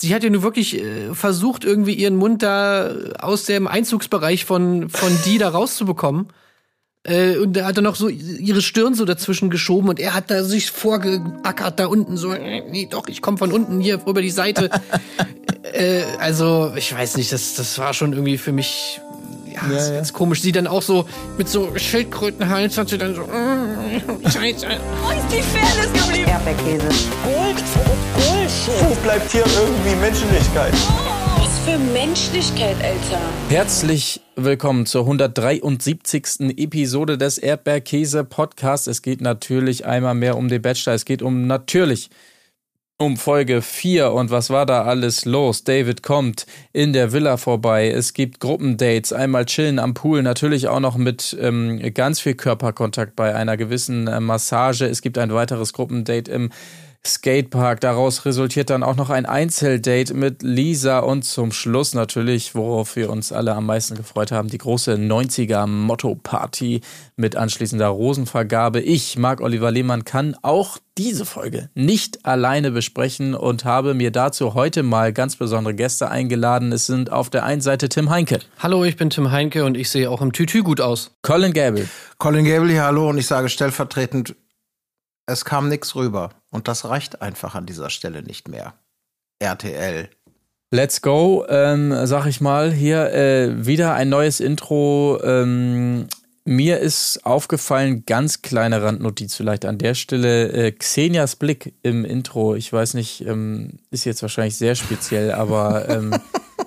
sie hat ja nur wirklich äh, versucht, irgendwie ihren Mund da aus dem Einzugsbereich von, von die da rauszubekommen. Äh, und da hat er noch so ihre Stirn so dazwischen geschoben und er hat da sich vorgeackert da unten so, nee, doch, ich komme von unten hier über die Seite. äh, also, ich weiß nicht, das, das war schon irgendwie für mich ja, ja, ist ganz komisch. Sie dann auch so mit so Schildkrötenhals hat sie dann so. Mm, Scheiße. Wo ist die Fairness geblieben? Erdbeerkäse. Gold. Wo bleibt hier irgendwie Menschlichkeit? Was für Menschlichkeit, Alter. Herzlich willkommen zur 173. Episode des Erdbeerkäse Podcasts. Es geht natürlich einmal mehr um den Bachelor. Es geht um natürlich um Folge 4 und was war da alles los? David kommt in der Villa vorbei. Es gibt Gruppendates, einmal chillen am Pool, natürlich auch noch mit ähm, ganz viel Körperkontakt bei einer gewissen äh, Massage. Es gibt ein weiteres Gruppendate im Skatepark. Daraus resultiert dann auch noch ein Einzeldate mit Lisa und zum Schluss natürlich, worauf wir uns alle am meisten gefreut haben, die große 90er Motto-Party mit anschließender Rosenvergabe. Ich, Marc Oliver Lehmann, kann auch diese Folge nicht alleine besprechen und habe mir dazu heute mal ganz besondere Gäste eingeladen. Es sind auf der einen Seite Tim Heinke. Hallo, ich bin Tim Heinke und ich sehe auch im Tütü gut aus. Colin Gable. Colin Gable, hier, hallo und ich sage stellvertretend es kam nichts rüber. Und das reicht einfach an dieser Stelle nicht mehr. RTL. Let's go, ähm, sag ich mal. Hier äh, wieder ein neues Intro. Ähm, mir ist aufgefallen, ganz kleine Randnotiz vielleicht an der Stelle, äh, Xenias Blick im Intro. Ich weiß nicht, ähm, ist jetzt wahrscheinlich sehr speziell, aber ähm,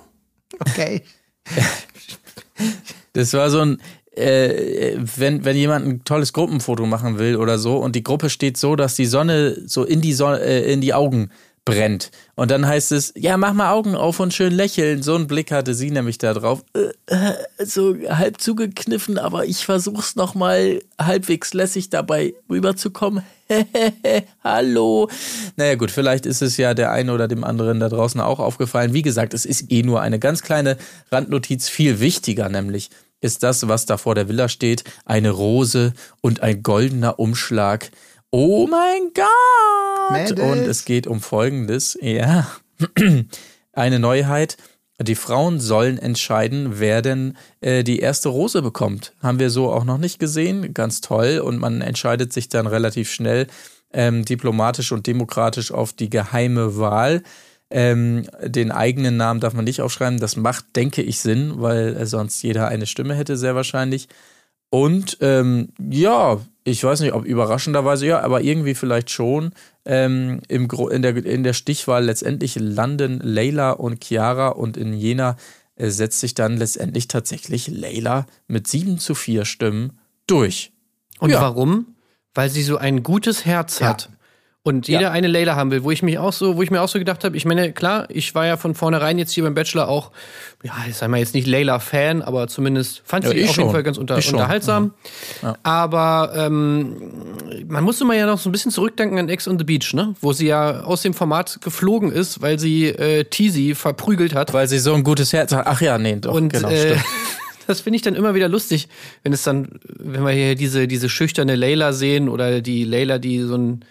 okay. das war so ein, äh, wenn, wenn jemand ein tolles Gruppenfoto machen will oder so und die Gruppe steht so, dass die Sonne so in die, Sonne, äh, in die Augen brennt. Und dann heißt es, ja, mach mal Augen auf und schön lächeln. So einen Blick hatte sie nämlich da drauf. Äh, äh, so halb zugekniffen, aber ich versuch's nochmal halbwegs lässig dabei rüberzukommen. Hallo. Naja gut, vielleicht ist es ja der einen oder dem anderen da draußen auch aufgefallen. Wie gesagt, es ist eh nur eine ganz kleine Randnotiz, viel wichtiger nämlich ist das, was da vor der Villa steht, eine Rose und ein goldener Umschlag. Oh mein Gott! Mädels. Und es geht um Folgendes. Ja, eine Neuheit. Die Frauen sollen entscheiden, wer denn äh, die erste Rose bekommt. Haben wir so auch noch nicht gesehen. Ganz toll. Und man entscheidet sich dann relativ schnell ähm, diplomatisch und demokratisch auf die geheime Wahl. Ähm, den eigenen Namen darf man nicht aufschreiben. Das macht, denke ich, Sinn, weil äh, sonst jeder eine Stimme hätte, sehr wahrscheinlich. Und ähm, ja, ich weiß nicht, ob überraschenderweise, ja, aber irgendwie vielleicht schon. Ähm, im in, der, in der Stichwahl letztendlich landen Leila und Chiara und in Jena äh, setzt sich dann letztendlich tatsächlich Leila mit 7 zu 4 Stimmen durch. Und ja. warum? Weil sie so ein gutes Herz ja. hat und jeder ja. eine Layla haben will, wo ich mich auch so, wo ich mir auch so gedacht habe, ich meine, klar, ich war ja von vornherein jetzt hier beim Bachelor auch, ja, ich sag mal jetzt nicht Layla-Fan, aber zumindest fand ja, sie auf schon. jeden Fall ganz unter, unterhaltsam. Ja. Aber ähm, man musste mal ja noch so ein bisschen zurückdenken an Ex on the Beach, ne? Wo sie ja aus dem Format geflogen ist, weil sie äh, Teasy verprügelt hat. Weil sie so ein gutes Herz hat. Ach ja, nee, doch, Und, genau, äh, das finde ich dann immer wieder lustig, wenn es dann, wenn wir hier diese, diese schüchterne Layla sehen oder die Layla, die so ein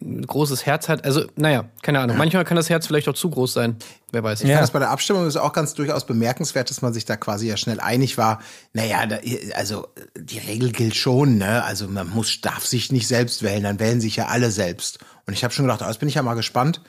ein großes Herz hat. Also, naja, keine Ahnung. Manchmal kann das Herz vielleicht auch zu groß sein. Wer weiß. Ich ja. fand das bei der Abstimmung ist auch ganz durchaus bemerkenswert, dass man sich da quasi ja schnell einig war. Naja, da, also die Regel gilt schon, ne? Also man muss, darf sich nicht selbst wählen, dann wählen sich ja alle selbst. Und ich habe schon gedacht, oh, jetzt bin ich ja mal gespannt.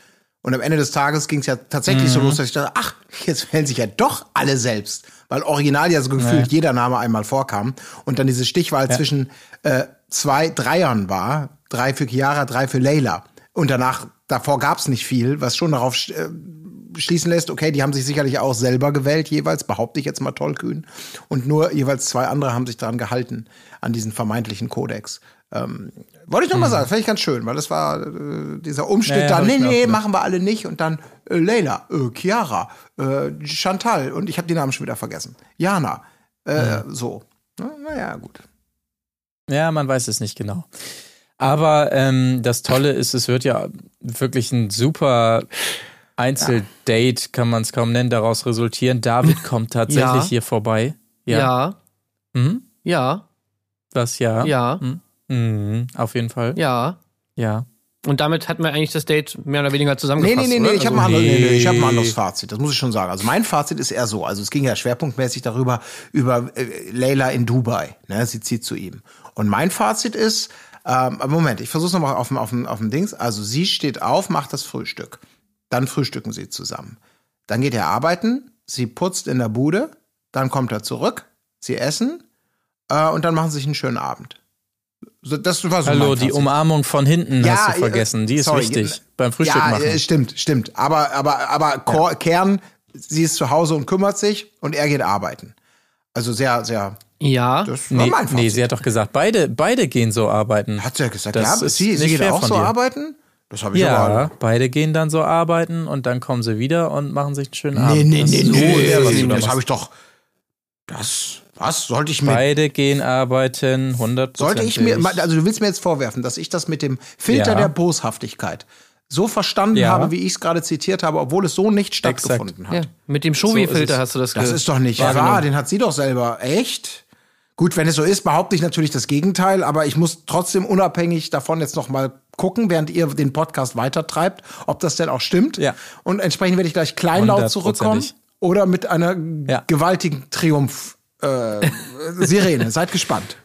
Und am Ende des Tages ging es ja tatsächlich mhm. so los, dass ich dachte, ach, jetzt wählen sich ja doch alle selbst. Weil original ja so gefühlt ja. jeder Name einmal vorkam. Und dann diese Stichwahl ja. zwischen äh, zwei Dreiern war, drei für Chiara, drei für Leila. Und danach, davor gab es nicht viel, was schon darauf äh, schließen lässt, okay, die haben sich sicherlich auch selber gewählt, jeweils, behaupte ich jetzt mal tollkühn. Und nur jeweils zwei andere haben sich daran gehalten, an diesen vermeintlichen Kodex. Ähm, wollte ich noch mal mhm. sagen, fand ich ganz schön, weil das war äh, dieser Umschnitt ja, da, nee, nee, machen wir alle nicht. Und dann äh, Leila, äh, Chiara, äh, Chantal und ich habe die Namen schon wieder vergessen. Jana, äh, mhm. so. Naja, gut. Ja, man weiß es nicht genau. Aber ähm, das Tolle ist, es wird ja wirklich ein super Einzeldate, kann man es kaum nennen, daraus resultieren. David kommt tatsächlich ja. hier vorbei. Ja. Ja. Mhm. ja. Was ja? Ja. Mhm. Mhm. Auf jeden Fall. Ja. Ja. Und damit hatten wir eigentlich das Date mehr oder weniger Nee, zusammengefasst. nee, nee, nee, oder? ich habe Also- ein, anderes- nee, nee, ich hab ein Nee. anderes Fazit, das muss ich schon sagen. Also mein Fazit ist eher so, also es ging ja schwerpunktmäßig darüber, über äh, Leila in Dubai, ne, sie zieht zu ihm. Und mein Fazit ist, ähm, Moment, ich versuche nochmal auf dem, auf, auf dem Dings, also sie steht auf, macht das Frühstück, dann frühstücken sie zusammen. Dann geht er arbeiten, sie putzt in der Bude, dann kommt er zurück, sie essen äh, und dann machen sie sich einen schönen Abend. So, das war so Hallo, die. Umarmung von hinten Ja, hast du äh, vergessen. Die ist sorry, wichtig. Beim Frühstück ja, machen. äh, stimmt, stimmt. Aber, aber, aber Kor- Kern, sie ist zu Hause und kümmert sich und er geht arbeiten. Also sehr, sehr, Ja. das war Nee, mein Fazit. nee, sie hat doch gesagt, beide, beide gehen so arbeiten. Hat sie ja gesagt, Das ja, ist sie, sie geht auch so dir. arbeiten? Das habe ich Ja, aber. beide gehen dann so arbeiten und dann kommen sie wieder und machen sich einen schönen Nee, Abend. nee, Das nee, nee, nee, das habe ich doch. Das, was sollte ich mir, Beide gehen arbeiten, 100 sollte ich mir, also du willst mir jetzt vorwerfen, dass ich das mit dem Filter Ja. der Boshaftigkeit so verstanden Ja. habe, wie ich es gerade zitiert habe, obwohl es so nicht stattgefunden hat. ja. Mit dem Shovi-Filter So hast du das Das ist doch nicht wahr, den hat sie doch selber. Echt? Gut, wenn es so ist, behaupte ich natürlich das Gegenteil, aber ich muss trotzdem unabhängig davon jetzt noch mal gucken, während ihr den Podcast weitertreibt, ob das denn auch stimmt. Ja. Und entsprechend werde ich gleich kleinlaut zurückkommen oder mit einer Ja. gewaltigen Triumph äh, Sirene. Seid gespannt.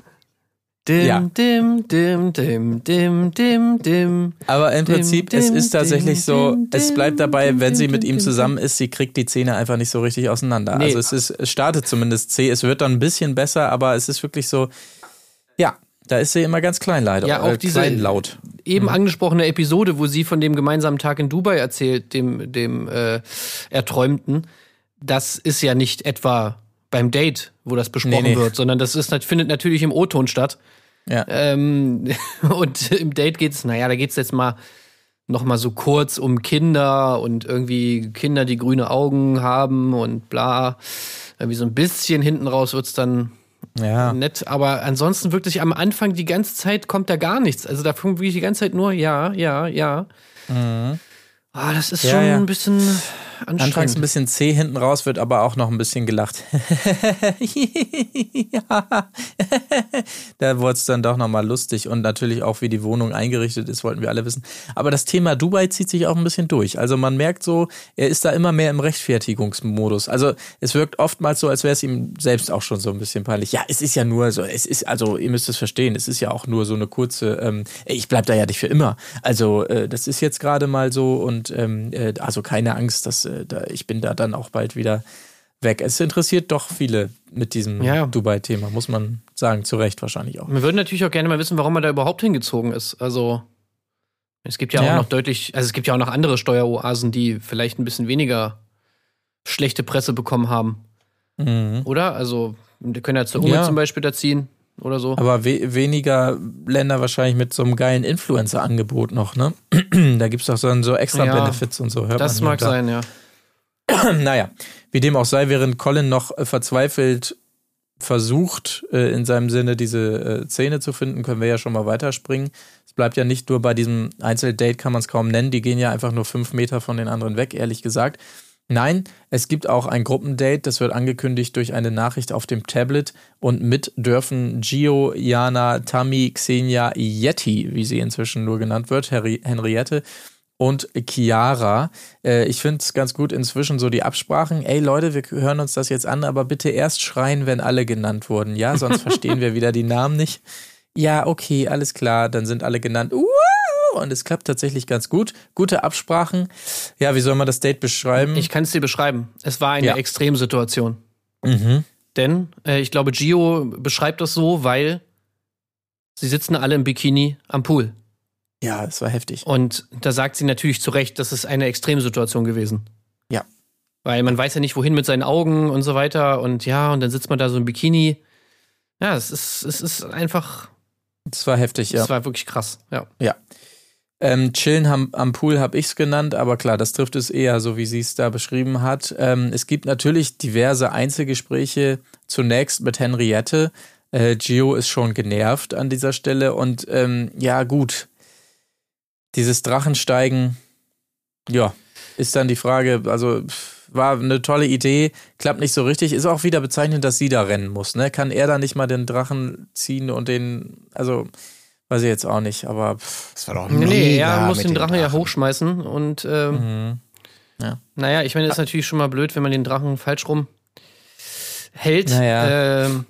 Dim, Ja. dim, dim, dim, dim, dim, dim. Aber im Dim, Prinzip, dim, es ist tatsächlich dim, so, es bleibt dabei, wenn sie mit ihm zusammen ist, sie kriegt die Zähne einfach nicht so richtig auseinander. Nee. Also es ist, es startet zumindest zäh, es wird dann ein bisschen besser, aber es ist wirklich so, ja, da ist sie immer ganz klein leider. Ja, auch äh, diese- kleinlaut. Eben angesprochene Episode, wo sie von dem gemeinsamen Tag in Dubai erzählt, dem, dem äh, Erträumten, das ist ja nicht etwa beim Date, wo das besprochen Nee, nee. wird, sondern das ist, findet natürlich im O-Ton statt. Ja. Ähm, und im Date geht's, naja, da geht's jetzt mal noch mal so kurz um Kinder und irgendwie Kinder, die grüne Augen haben und bla. Irgendwie so ein bisschen hinten raus wird's dann ja. nett, aber ansonsten wirklich am Anfang die ganze Zeit kommt da gar nichts. Also da kommt wirklich die ganze Zeit nur ja, ja, ja. Ah, das ist Ja, schon ja. ein bisschen Anfangs ein anstrengend. bisschen zäh, hinten raus wird aber auch noch ein bisschen gelacht. da wurde es dann doch nochmal lustig und natürlich auch, wie die Wohnung eingerichtet ist, wollten wir alle wissen. Aber das Thema Dubai zieht sich auch ein bisschen durch. Also man merkt so, er ist da immer mehr im Rechtfertigungsmodus. Also es wirkt oftmals so, als wäre es ihm selbst auch schon so ein bisschen peinlich. Ja, es ist ja nur so, es ist, also ihr müsst es verstehen, es ist ja auch nur so eine kurze, ähm, ich bleib da ja nicht für immer. Also äh, das ist jetzt gerade mal so und ähm, äh, also keine Angst, dass äh, da, ich bin da dann auch bald wieder weg. Es interessiert doch viele mit diesem Ja. Dubai-Thema, muss man sagen, zu Recht wahrscheinlich auch. Wir würden natürlich auch gerne mal wissen, warum er da überhaupt hingezogen ist. Also es gibt ja, Ja. auch noch deutlich, also es gibt ja auch noch andere Steueroasen, die vielleicht ein bisschen weniger schlechte Presse bekommen haben, Mhm. oder? Also wir können ja zur Unge Ja. zum Beispiel da ziehen oder so. Aber we weniger Länder wahrscheinlich mit so einem geilen Influencer-Angebot noch, ne? da gibt's doch so, so extra Benefits und so. Hört das mag da. sein, ja. Naja, wie dem auch sei, während Colin noch äh, verzweifelt versucht, äh, in seinem Sinne diese äh, Szene zu finden, können wir ja schon mal weiterspringen. Es bleibt ja nicht nur bei diesem Einzeldate, kann man es kaum nennen. Die gehen ja einfach nur fünf Meter von den anderen weg, ehrlich gesagt. Nein, es gibt auch ein Gruppendate, das wird angekündigt durch eine Nachricht auf dem Tablet und mit dürfen Gio, Jana, Tammy, Xenia, Yeti, wie sie inzwischen nur genannt wird, Henri Henriette und Chiara. Äh, ich finde es ganz gut inzwischen so die Absprachen. Ey Leute, wir hören uns das jetzt an, aber bitte erst schreien, wenn alle genannt wurden. Ja, sonst verstehen wir wieder die Namen nicht. Ja, okay, alles klar, dann sind alle genannt. Uh, und es klappt tatsächlich ganz gut. Gute Absprachen. Ja, wie soll man das Date beschreiben? Ich kann es dir beschreiben. Es war eine Ja. Extremsituation. mhm. Denn äh, ich glaube, Gio beschreibt das so, weil sie sitzen alle im Bikini am Pool. Ja, es war heftig. Und da sagt sie natürlich zu Recht, das ist eine Extremsituation gewesen. Ja. Weil man weiß ja nicht, wohin mit seinen Augen und so weiter. Und ja, und dann sitzt man da so im Bikini. Ja, es ist, es ist einfach, Es war heftig, ja. es war wirklich krass. Ja. Ja. Ähm, chillen am, am Pool habe ich es genannt, aber klar, das trifft es eher so, wie sie es da beschrieben hat. Ähm, es gibt natürlich diverse Einzelgespräche, zunächst mit Henriette. Äh, Gio ist schon genervt an dieser Stelle und ähm, ja, gut. Dieses Drachensteigen, ja, ist dann die Frage, also war eine tolle Idee, klappt nicht so richtig. Ist auch wieder bezeichnend, dass sie da rennen muss. Ne? Kann er da nicht mal den Drachen ziehen und den, also Weiß ich jetzt auch nicht, aber pff, Das war doch Nee, nee, er mega muss den dem Drachen, ja hochschmeißen und ähm, Mhm. Ja. naja, ich meine, ist natürlich schon mal blöd, wenn man den Drachen falsch rum hält. Naja. Ähm,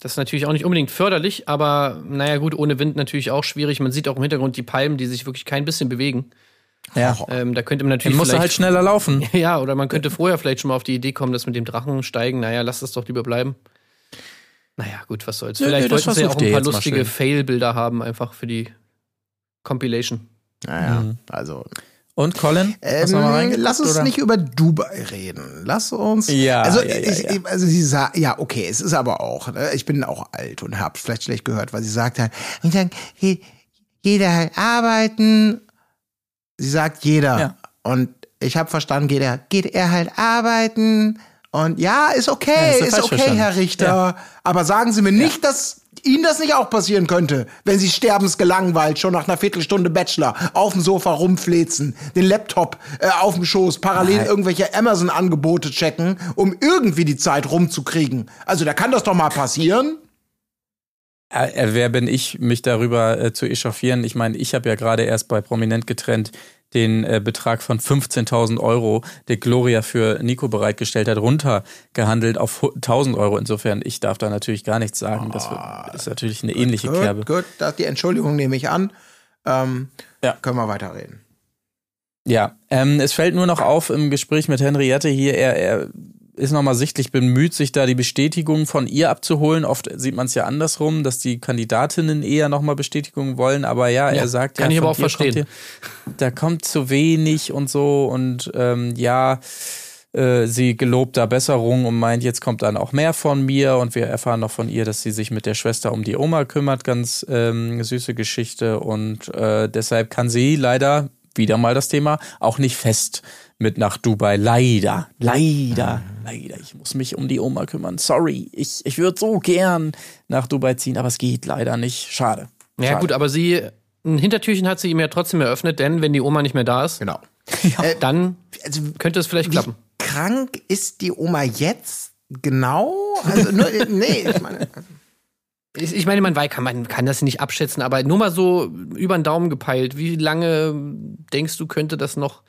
das ist natürlich auch nicht unbedingt förderlich, aber naja, gut, ohne Wind natürlich auch schwierig. Man sieht auch im Hintergrund die Palmen, die sich wirklich kein bisschen bewegen. ja. Ähm, da könnte man Dann natürlich. musst du halt schneller laufen. Ja, oder man könnte vorher vielleicht schon mal auf die Idee kommen, dass mit dem Drachen steigen. Naja, lass das doch lieber bleiben. Naja, gut, was soll's. Vielleicht nö, wollten sie ja auch ein paar lustige. Fail-Bilder haben, einfach für die Compilation. Naja, Mhm. also. Und Colin? Ähm, lass uns oder? nicht über Dubai reden. Lass uns. Ja, also, ja, ja, ich, ja. also sie sagt, ja, okay, es ist aber auch, ne, ich bin auch alt und hab's vielleicht schlecht gehört, weil sie sagt halt, dann geht jeder halt arbeiten. Sie sagt jeder. Ja. Und ich habe verstanden, geht er, geht er halt arbeiten. Und ja, ist Ja, okay, du ist falsch okay, verstanden. Herr Richter. Aber sagen Sie mir nicht, dass Ihnen das nicht auch passieren könnte, wenn Sie sterbensgelangweilt schon nach einer Viertelstunde Bachelor auf dem Sofa rumflezen, den Laptop äh, auf dem Schoß, parallel Nein. irgendwelche Amazon-Angebote checken, um irgendwie die Zeit rumzukriegen. Also da kann das doch mal passieren. Äh, wer bin ich, mich darüber äh, zu echauffieren? Ich meine, ich habe ja gerade erst bei Prominent getrennt den äh, Betrag von 15.000 Euro, der Gloria für Nico bereitgestellt hat, runtergehandelt auf hu- 1.000 Euro. Insofern, ich darf da natürlich gar nichts sagen. Das wird- ist natürlich eine ähnliche Kerbe. Gut, gut, die Entschuldigung nehme ich an. Ähm, Ja. Können wir weiterreden. Ja, ähm, es fällt nur noch auf im Gespräch mit Henriette hier, er, er ist nochmal sichtlich bemüht, sich da die Bestätigung von ihr abzuholen. Oft sieht man es ja andersrum, dass die Kandidatinnen eher nochmal Bestätigung wollen, aber ja, Ja, er sagt kann ja, ich aber auch dir kommt verstehen. Hier, da kommt zu wenig und so. Und ähm, ja, äh, sie gelobt da Besserung und meint, jetzt kommt dann auch mehr von mir. Und wir erfahren noch von ihr, dass sie sich mit der Schwester um die Oma kümmert, ganz ähm, süße Geschichte. Und äh, deshalb kann sie leider, wieder mal das Thema, auch nicht fest mit nach Dubai. Leider, leider, leider. Ich muss mich um die Oma kümmern. Sorry, ich, ich würde so gern nach Dubai ziehen, aber es geht leider nicht. Schade. Ja, Schade. gut, aber sie, ein Hintertürchen hat sie ihm ja trotzdem eröffnet, denn wenn die Oma nicht mehr da ist, Genau. dann Also, könnte es vielleicht wie klappen. krank ist die Oma jetzt? Genau? Also, nur, nee, ich meine. Ich, ich meine, man, weiß, kann, man kann das nicht abschätzen, aber nur mal so über den Daumen gepeilt. Wie lange denkst du, könnte das noch?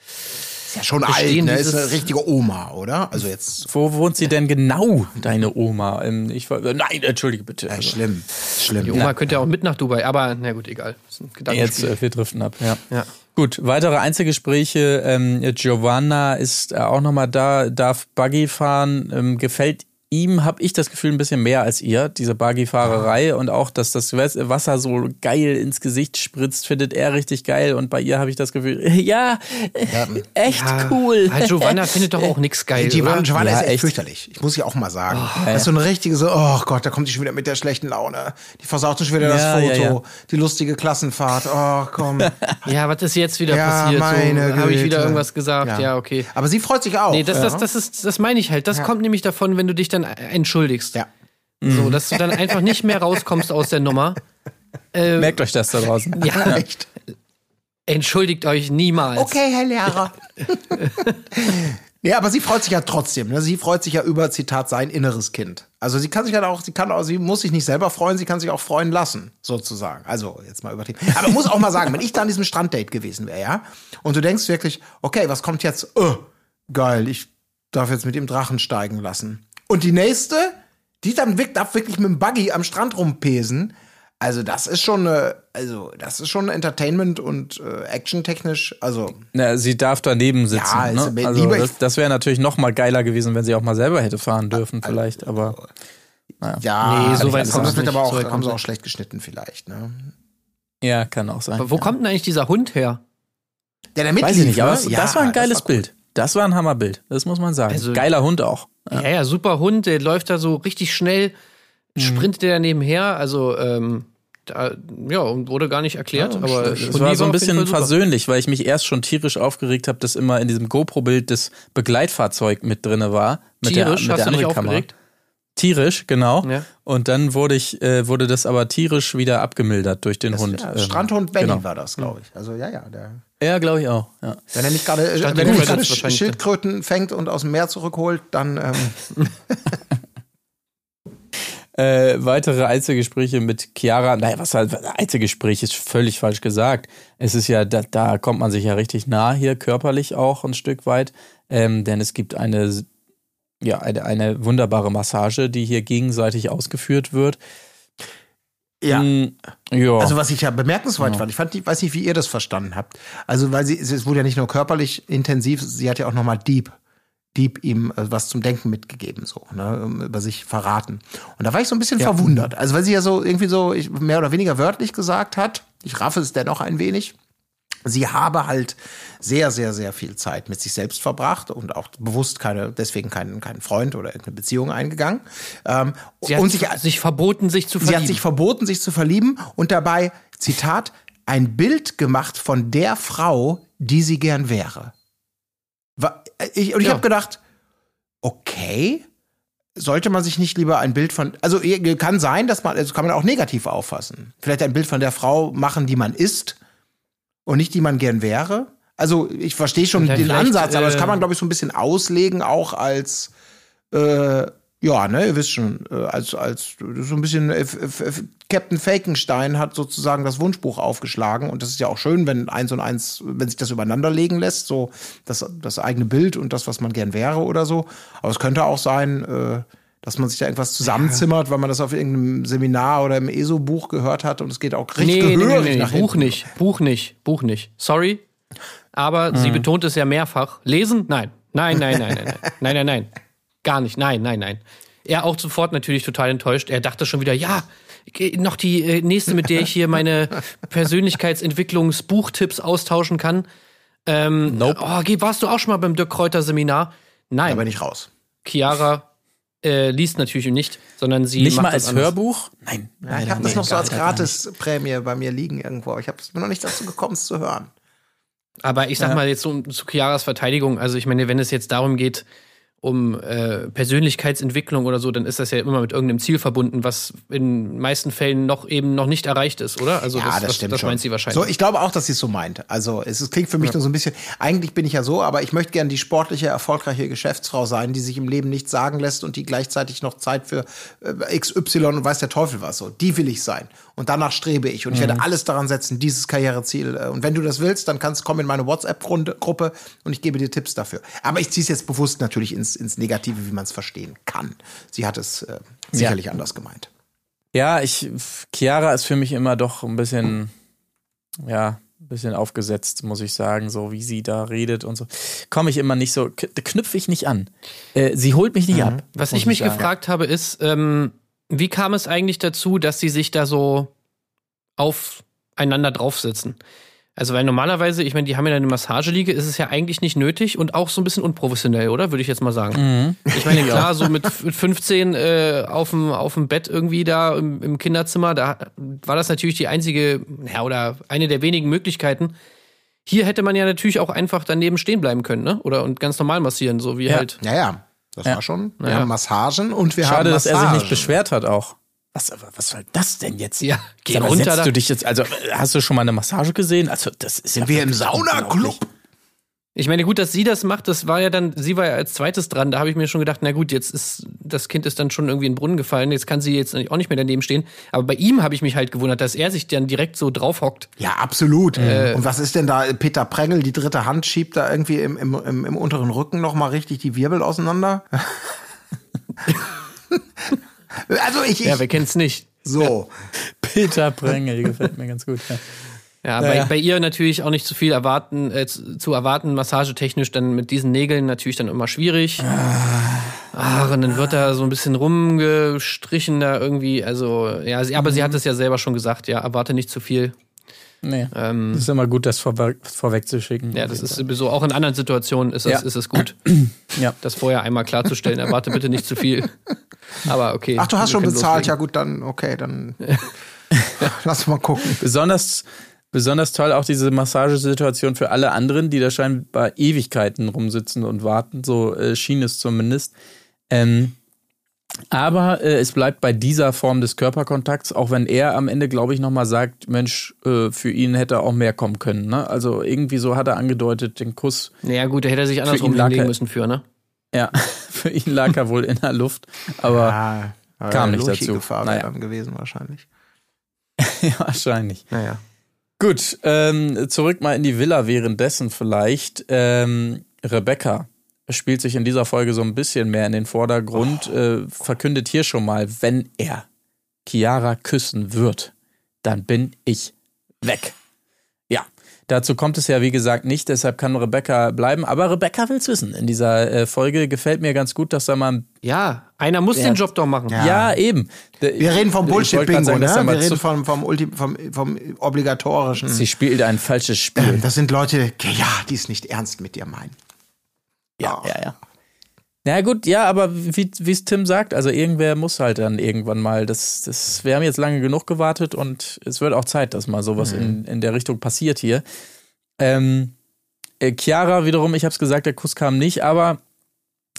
Ist ja schon alt, ne? Ist eine richtige Oma, oder? Also jetzt. Wo wohnt sie denn genau, deine Oma? Ähm, Ich, war- nein, entschuldige bitte. Ja, schlimm. Schlimm. Die Oma könnte ja auch mit nach Dubai, aber na gut, egal. Das ist ein Jetzt, äh, wir driften ab, ja. Ja. Gut, weitere Einzelgespräche. Ähm, Giovanna ist äh, auch nochmal da, darf Buggy fahren. Ähm, gefällt ihm, habe ich das Gefühl, ein bisschen mehr als ihr, diese Buggy-Fahrerei. Und auch, dass das Wasser so geil ins Gesicht spritzt, findet er richtig geil. Und bei ihr habe ich das Gefühl, ja, äh, echt Ja, cool. Halt, Giovanna findet doch auch nichts geil. Giovanna, oder? Giovanna Ja, ist echt, echt. fürchterlich. Ich muss ja auch mal sagen. das ist so eine richtige, so, oh Gott, da kommt die schon wieder mit der schlechten Laune. Die versaut schon wieder Ja, das ja, Foto. ja. Die lustige Klassenfahrt. Oh, komm. Ja, was ist jetzt wieder Ja, passiert? meine so, Habe ich wieder irgendwas gesagt? Ja, okay. Aber sie freut sich auch. Nee, das, ja. das, das, ist, das meine ich halt. Das kommt nämlich davon, wenn du dich dann entschuldigst. Ja. So, dass du dann einfach nicht mehr rauskommst aus der Nummer. Äh, Merkt euch das da draußen. ja, Echt. entschuldigt euch niemals. Okay, Herr Lehrer. ja, aber sie freut sich ja trotzdem. Ne? Sie freut sich ja über, Zitat, sein inneres Kind. Also sie kann sich ja auch, sie kann auch, sie muss sich nicht selber freuen, sie kann sich auch freuen lassen, sozusagen. Also jetzt mal übertrieben. Aber muss auch mal sagen, wenn ich da an diesem Stranddate gewesen wäre, ja, und du denkst wirklich, okay, was kommt jetzt? Oh, geil, ich darf jetzt mit dem Drachen steigen lassen. Und die nächste, die dann wirklich, darf wirklich mit dem Buggy am Strand rumpesen. Also das ist schon, eine, also das ist schon Entertainment und äh, actiontechnisch, also Na, sie darf daneben sitzen. Ja, ne? aber also lieber- das, das wäre natürlich noch mal geiler gewesen, wenn sie auch mal selber hätte fahren dürfen, vielleicht. Aber Ja, Nee, so weit haben es sie aber auch, So haben sie auch schlecht geschnitten vielleicht, ne? ja, kann auch sein. Aber wo ja. kommt denn eigentlich dieser Hund her? Der, der Weiß mitlief, ich nicht, aber ne? das, Ja, das war ein geiles war cool. Bild. Das war ein Hammerbild. Das muss man sagen. Also- Geiler Hund auch. Ja. ja, super Hund, der läuft da so richtig schnell, Mhm. sprintet der nebenher, also ähm, da, ja, und wurde gar nicht erklärt, Ja, und aber es war so ein bisschen versöhnlich, weil ich mich erst schon tierisch aufgeregt habe, dass immer in diesem GoPro-Bild das Begleitfahrzeug mit drinne war. Mit Tierisch, der, mit hast der anderen Kamera. Tierisch, genau. Ja. Und dann wurde ich, äh, wurde das aber tierisch wieder abgemildert durch den Das, Hund. ja, Ähm, Strandhund Benny genau. war das, glaube ich. Also ja, ja, der, Ja, glaube ich auch. Ja. wenn er nicht gerade äh, er. Schildkröten fängt und aus dem Meer zurückholt, dann ähm, Äh, weitere Einzelgespräche mit Chiara. Naja, was halt, Einzelgespräch ist völlig falsch gesagt. Es ist ja, da, da kommt man sich ja richtig nah hier, körperlich auch ein Stück weit. Ähm, denn es gibt eine, ja, eine, eine wunderbare Massage, die hier gegenseitig ausgeführt wird. Ja. Mm, ja. Also was ich ja bemerkenswert fand, ich fand, ich weiß nicht, wie ihr das verstanden habt. Also weil sie, es wurde ja nicht nur körperlich intensiv, sie hat ja auch nochmal Deep, Deep ihm äh, was zum Denken mitgegeben, so, ne, um, über sich verraten. Und da war ich so ein bisschen verwundert. Also weil sie ja so irgendwie so ich, mehr oder weniger wörtlich gesagt hat, ich raffe es dennoch ein wenig. Sie habe halt sehr, sehr, sehr viel Zeit mit sich selbst verbracht und auch bewusst keine, deswegen keinen, keinen Freund oder irgendeine Beziehung eingegangen. Ähm, Sie hat und sich, sich verboten, sich zu Sie verlieben. hat sich verboten, sich zu verlieben und dabei, Zitat, ein Bild gemacht von der Frau, die sie gern wäre. Wa- Ich, und ich Ja. habe gedacht, okay, sollte man sich nicht lieber ein Bild von, also kann sein, dass man, also kann man auch negativ auffassen. Vielleicht ein Bild von der Frau machen, die man ist und nicht die man gern wäre. Also ich verstehe schon den Ansatz, aber das äh, kann man, glaube ich, so ein bisschen auslegen, auch als äh, ja, ne, ihr wisst schon, äh, als, als so ein bisschen äh, F- F- F- Captain Falkenstein hat sozusagen das Wunschbuch aufgeschlagen und das ist ja auch schön, wenn eins und eins, wenn sich das übereinander legen lässt, so das, das eigene Bild und das, was man gern wäre oder so. Aber es könnte auch sein, äh, dass man sich da irgendwas zusammenzimmert, weil man das auf irgendeinem Seminar oder im ESO-Buch gehört hat und es geht auch richtig nee, nee, nee, gehörig nee, nee, nach Buch hinten. nicht, Buch nicht, Buch nicht. Sorry, aber sie betont es ja mehrfach. Lesen? Nein. Nein, nein, nein, nein, nein, nein, nein, nein. Gar nicht, nein, nein, nein. Er auch sofort natürlich total enttäuscht. Er dachte schon wieder, ja, noch die äh, nächste, mit der ich hier meine Persönlichkeitsentwicklungsbuchtipps austauschen kann. Ähm, Nope. Oh, warst du auch schon mal beim Dirk Kräuter Seminar? Nein, Da bin ich raus. Chiara äh, liest natürlich nicht, sondern sie Nicht macht mal das als anders. Hörbuch? Nein. Ja, ich habe das noch so als Gratisprämie bei mir liegen irgendwo, ich habe bin noch nicht dazu gekommen, es zu hören. Aber ich sag Ja. mal jetzt so zu Chiaras Verteidigung, also ich meine, wenn es jetzt darum geht, um äh, Persönlichkeitsentwicklung oder so, dann ist das ja immer mit irgendeinem Ziel verbunden, was in den meisten Fällen noch eben noch nicht erreicht ist, oder? Also ja, das, das, stimmt das schon. meint sie wahrscheinlich. So, ich glaube auch, dass sie es so meint. Also es, es klingt für mich nur so ein bisschen. Eigentlich bin ich ja so, aber ich möchte gern die sportliche, erfolgreiche Geschäftsfrau sein, die sich im Leben nichts sagen lässt und die gleichzeitig noch Zeit für äh, XY und weiß der Teufel was so. Die will ich sein. Und danach strebe ich. Und ich werde alles daran setzen, dieses Karriereziel. Äh, und wenn du das willst, dann kannst komm in meine WhatsApp-Gruppe und ich gebe dir Tipps dafür. Aber ich ziehe es jetzt bewusst natürlich ins, ins Negative, wie man es verstehen kann. Sie hat es äh, sicherlich anders gemeint. Ja, ich, Chiara ist für mich immer doch ein bisschen, ja, ein bisschen aufgesetzt, muss ich sagen, so wie sie da redet und so. Komme ich immer nicht so, knüpfe ich nicht an. Äh, sie holt mich nicht ab. was ich mich sagen. gefragt habe, ist, ähm, wie kam es eigentlich dazu, dass sie sich da so aufeinander draufsitzen? Also, weil normalerweise, ich meine, die haben ja eine Massageliege, ist es ja eigentlich nicht nötig und auch so ein bisschen unprofessionell, oder? Würde ich jetzt mal sagen. Mhm. Ich meine, klar, so mit, mit 15 äh, auf dem auf dem Bett irgendwie da im, im Kinderzimmer, da war das natürlich die einzige, ja, oder eine der wenigen Möglichkeiten. Hier hätte man ja natürlich auch einfach daneben stehen bleiben können, ne? Oder und ganz normal massieren, so wie Ja. halt. Ja, ja. Das Ja. war schon. Wir Ja. haben Massagen und wir haben Schade, dass er sich Massagen. nicht beschwert hat auch. Was, was soll das denn jetzt? Ja, geh Sag mal, runter setzt da. du dich jetzt, also hast du schon mal eine Massage gesehen? Also das ist Sind ja wir im Saunaclub? Ich meine, gut, dass sie das macht, das war ja dann, sie war ja als zweites dran. Da habe ich mir schon gedacht, na gut, jetzt ist das Kind ist dann schon irgendwie in den Brunnen gefallen. Jetzt kann sie jetzt auch nicht mehr daneben stehen. Aber bei ihm habe ich mich halt gewundert, dass er sich dann direkt so draufhockt. Ja, absolut. Äh. und was ist denn da? Peter Prengel, die dritte Hand schiebt da irgendwie im, im, im, im unteren Rücken noch mal richtig die Wirbel auseinander. also ich, ich Ja, wer kennt's nicht? so. Peter Prengel, die gefällt mir ganz gut. Ja. Ja, Ja, bei, bei ihr natürlich auch nicht zu viel erwarten, äh, zu, zu erwarten, massagetechnisch dann mit diesen Nägeln natürlich dann immer schwierig. Ach, und dann wird da so ein bisschen rumgestrichen da irgendwie. Also, ja, sie, aber sie hat es ja selber schon gesagt, ja, erwarte nicht zu viel. Nee, Ähm, das ist immer gut, das vorwe vorwegzuschicken. ja, das ist sowieso auch in anderen Situationen ist es, Ja. ist es gut, Ja. das vorher einmal klarzustellen. Erwarte bitte nicht zu viel. Aber okay. Ach, du hast schon bezahlt. Ja loslegen. gut, dann okay, dann lass mal gucken. Besonders, besonders toll auch diese Massagesituation für alle anderen, die da scheinbar Ewigkeiten rumsitzen und warten. So äh, schien es zumindest. Ähm, aber äh, es bleibt bei dieser Form des Körperkontakts, auch wenn er am Ende, glaube ich, nochmal sagt, Mensch, äh, für ihn hätte auch mehr kommen können. Ne? Also irgendwie so hat er angedeutet, den Kuss, Naja, gut, da hätte er sich andersrum hinlegen müssen für, ne? ja, für ihn lag er wohl in der Luft. Aber Ah, Kam nicht dazu. Gefahr Naja. gewesen wahrscheinlich. ja, wahrscheinlich. Naja. Gut, ähm, zurück mal in die Villa währenddessen vielleicht. Ähm, Rebecca spielt sich in dieser Folge so ein bisschen mehr in den Vordergrund, äh, verkündet hier schon mal, wenn er Chiara küssen wird, dann bin ich weg. Ja, dazu kommt es ja wie gesagt nicht, deshalb kann Rebecca bleiben. Aber Rebecca will's wissen. In dieser äh, Folge gefällt mir ganz gut, dass da mal Ja, einer muss Ja. den Job doch machen. ja, eben. Wir reden vom sagen, dass da ne? Wir reden vom, vom, Ulti vom, vom obligatorischen. Sie spielt ein falsches Spiel. Das sind Leute, ja, die es nicht ernst mit dir meinen. Ja, ja, ja. Na gut, ja, aber wie es Tim sagt, also irgendwer muss halt dann irgendwann mal, das, das, wir haben jetzt lange genug gewartet und es wird auch Zeit, dass mal sowas in, in der Richtung passiert hier. Ähm, äh, Chiara wiederum, ich habe es gesagt, der Kuss kam nicht, aber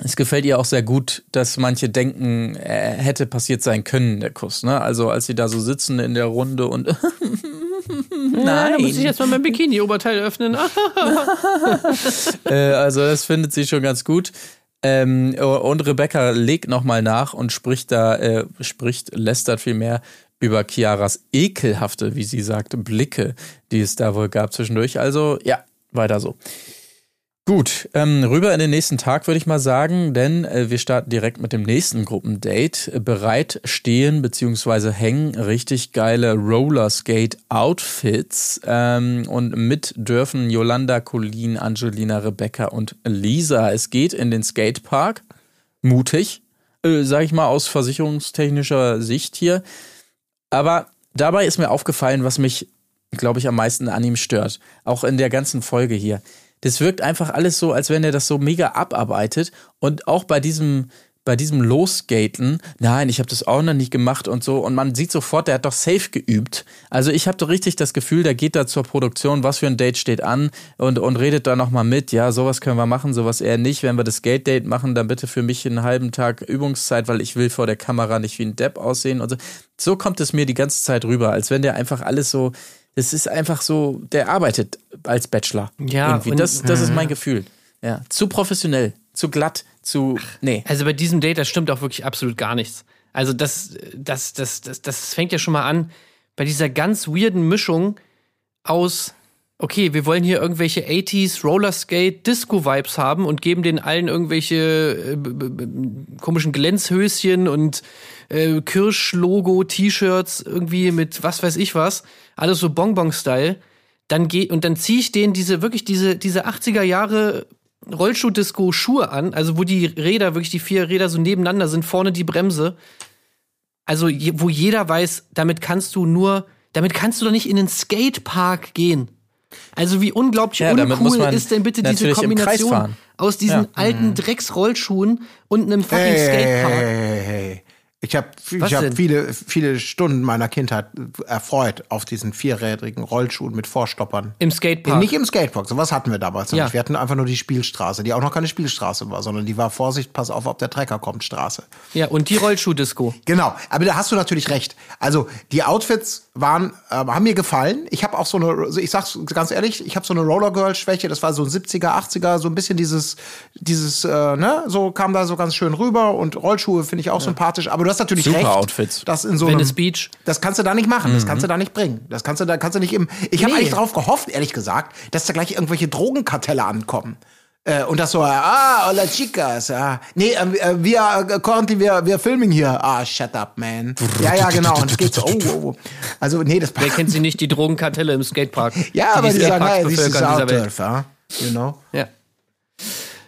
es gefällt ihr auch sehr gut, dass manche denken, äh, hätte passiert sein können, der Kuss. Ne? Also als sie da so sitzen in der Runde und Nein, da muss ich jetzt mal mein Bikini-Oberteil öffnen. äh, also das findet sie schon ganz gut. Ähm, und Rebecca legt nochmal nach und spricht da, äh, spricht, lästert vielmehr über Chiaras ekelhafte, wie sie sagte, Blicke, die es da wohl gab zwischendurch. Also ja, weiter so. Gut, ähm, rüber in den nächsten Tag würde ich mal sagen, denn äh, wir starten direkt mit dem nächsten Gruppendate. Bereit stehen bzw. hängen richtig geile Rollerskate-Outfits ähm, und mit dürfen Yolanda, Colleen, Angelina, Rebecca und Lisa. Es geht in den Skatepark. Mutig, äh, sag ich mal aus versicherungstechnischer Sicht hier. Aber dabei ist mir aufgefallen, was mich, glaube ich, am meisten an ihm stört. Auch in der ganzen Folge hier. Das wirkt einfach alles so, als wenn er das so mega abarbeitet. Und auch bei diesem, bei diesem Losgaten, nein, ich habe das auch noch nicht gemacht und so. Und man sieht sofort, der hat doch safe geübt. Also ich habe doch richtig das Gefühl, der geht da zur Produktion, was für ein Date steht an und, und redet da nochmal mit. Ja, sowas können wir machen, sowas eher nicht. Wenn wir das Skate-Date machen, dann bitte für mich einen halben Tag Übungszeit, weil ich will vor der Kamera nicht wie ein Depp aussehen und so. So kommt es mir die ganze Zeit rüber, als wenn der einfach alles so, es ist einfach so, der arbeitet als Bachelor. Ja, Irgendwie. und- Das, das ist mein Gefühl. Ja, zu professionell, zu glatt, zu, nee. Also bei diesem Date, das stimmt auch wirklich absolut gar nichts. Also das, das, das, das, das fängt ja schon mal an bei dieser ganz weirden Mischung aus, okay, wir wollen hier irgendwelche 80s Rollerskate Disco Vibes haben und geben den allen irgendwelche äh, komischen Glänzhöschen und äh, Kirsch-Logo T-Shirts irgendwie mit was weiß ich was, alles so Bonbon-Style. Dann geh und dann ziehe ich denen diese wirklich diese diese 80er Jahre Rollschuh-Disco-Schuhe an, also wo die Räder, wirklich die vier Räder so nebeneinander sind, vorne die Bremse. Also, je, wo jeder weiß, damit kannst du nur, damit kannst du doch nicht in den Skatepark gehen. Also, wie unglaublich Ja, uncool man ist denn bitte diese Kombination aus diesen Ja. alten Drecksrollschuhen und einem fucking Hey, Skatepark? hey, hey. Ich habe ich hab viele, viele Stunden meiner Kindheit erfreut auf diesen vierrädrigen Rollschuhen mit Vorstoppern. Im Skatepark. Nicht im Skatepark, sowas hatten wir damals Ja. nicht. Wir hatten einfach nur die Spielstraße, die auch noch keine Spielstraße war, sondern die war Vorsicht, pass auf, ob der Trecker kommt, Straße. ja, und die Rollschuh-Disco. Genau, aber da hast du natürlich recht. Also die Outfits waren, äh, haben mir gefallen. Ich habe auch so eine, ich sag's ganz ehrlich, ich habe so eine Rollergirl-Schwäche. Das war so ein 70er, 80er, so ein bisschen dieses, dieses, äh, ne, so kam da so ganz schön rüber. Und Rollschuhe finde ich auch sympathisch. Aber du hast natürlich Super recht. Outfits. Das in so Venice einem, Beach. das kannst du da nicht machen. Das kannst du da nicht bringen. Das kannst du da kannst du nicht im. Ich habe Nee. eigentlich drauf gehofft, ehrlich gesagt, dass da gleich irgendwelche Drogenkartelle ankommen. Äh, und das so, ah, hola chicas, ah. Nee, äh, äh, wir, äh, currently, wir, wir filmen hier. Ah, shut up, man. Ja, ja, genau. Und es geht so, oh, oh, oh. Also, nee, das Wer kennt sie nicht, die Drogenkartelle im Skatepark? Ja, aber die, sagen, Skateparks hey, this is our dieser Welt. turf, ah. You know? Ja.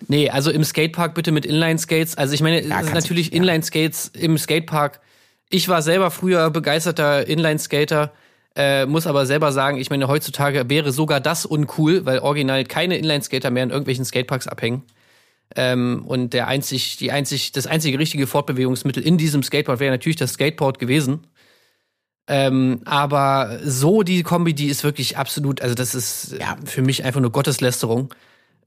Nee, also im Skatepark bitte mit Inline-Skates. Also ich meine, kannst natürlich ja. Inline-Skates im Skatepark. Ich war selber früher begeisterter Inline-Skater, äh, muss aber selber sagen, ich meine, heutzutage wäre sogar das uncool, weil original keine Inline-Skater mehr in irgendwelchen Skateparks abhängen. Ähm, und der einzig, die einzig, das einzige richtige Fortbewegungsmittel in diesem Skatepark wäre natürlich das Skateboard gewesen. Ähm, aber so die Kombi, die ist wirklich absolut, also das ist ja. für mich einfach nur Gotteslästerung.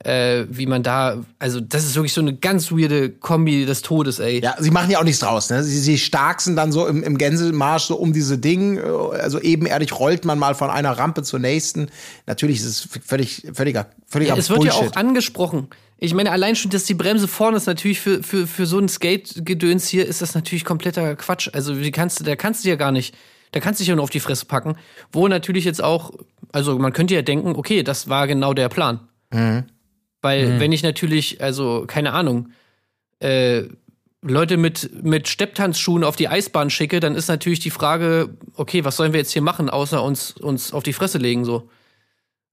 Äh, wie man da, also das ist wirklich so eine ganz weirde Kombi des Todes, ey. Ja, sie machen ja auch nichts draus, ne? Sie, sie starksen dann so im, im Gänsemarsch so um diese Ding. Also ebenerdig rollt man mal von einer Rampe zur nächsten. Natürlich ist es völlig, völliger, völliger Ja, es wird Bullshit. ja auch angesprochen. Ich meine, allein schon, dass die Bremse vorne ist, natürlich für, für, für so ein Skate-Gedöns hier, ist das natürlich kompletter Quatsch. Also, wie kannst du, da kannst du ja gar nicht, da kannst du dich ja nur auf die Fresse packen. Wo natürlich jetzt auch, also man könnte ja denken, okay, das war genau der Plan. Mhm. Weil, wenn ich natürlich, also, keine Ahnung, äh, Leute mit, mit Stepptanzschuhen auf die Eisbahn schicke, dann ist natürlich die Frage, okay, was sollen wir jetzt hier machen, außer uns, uns auf die Fresse legen, so.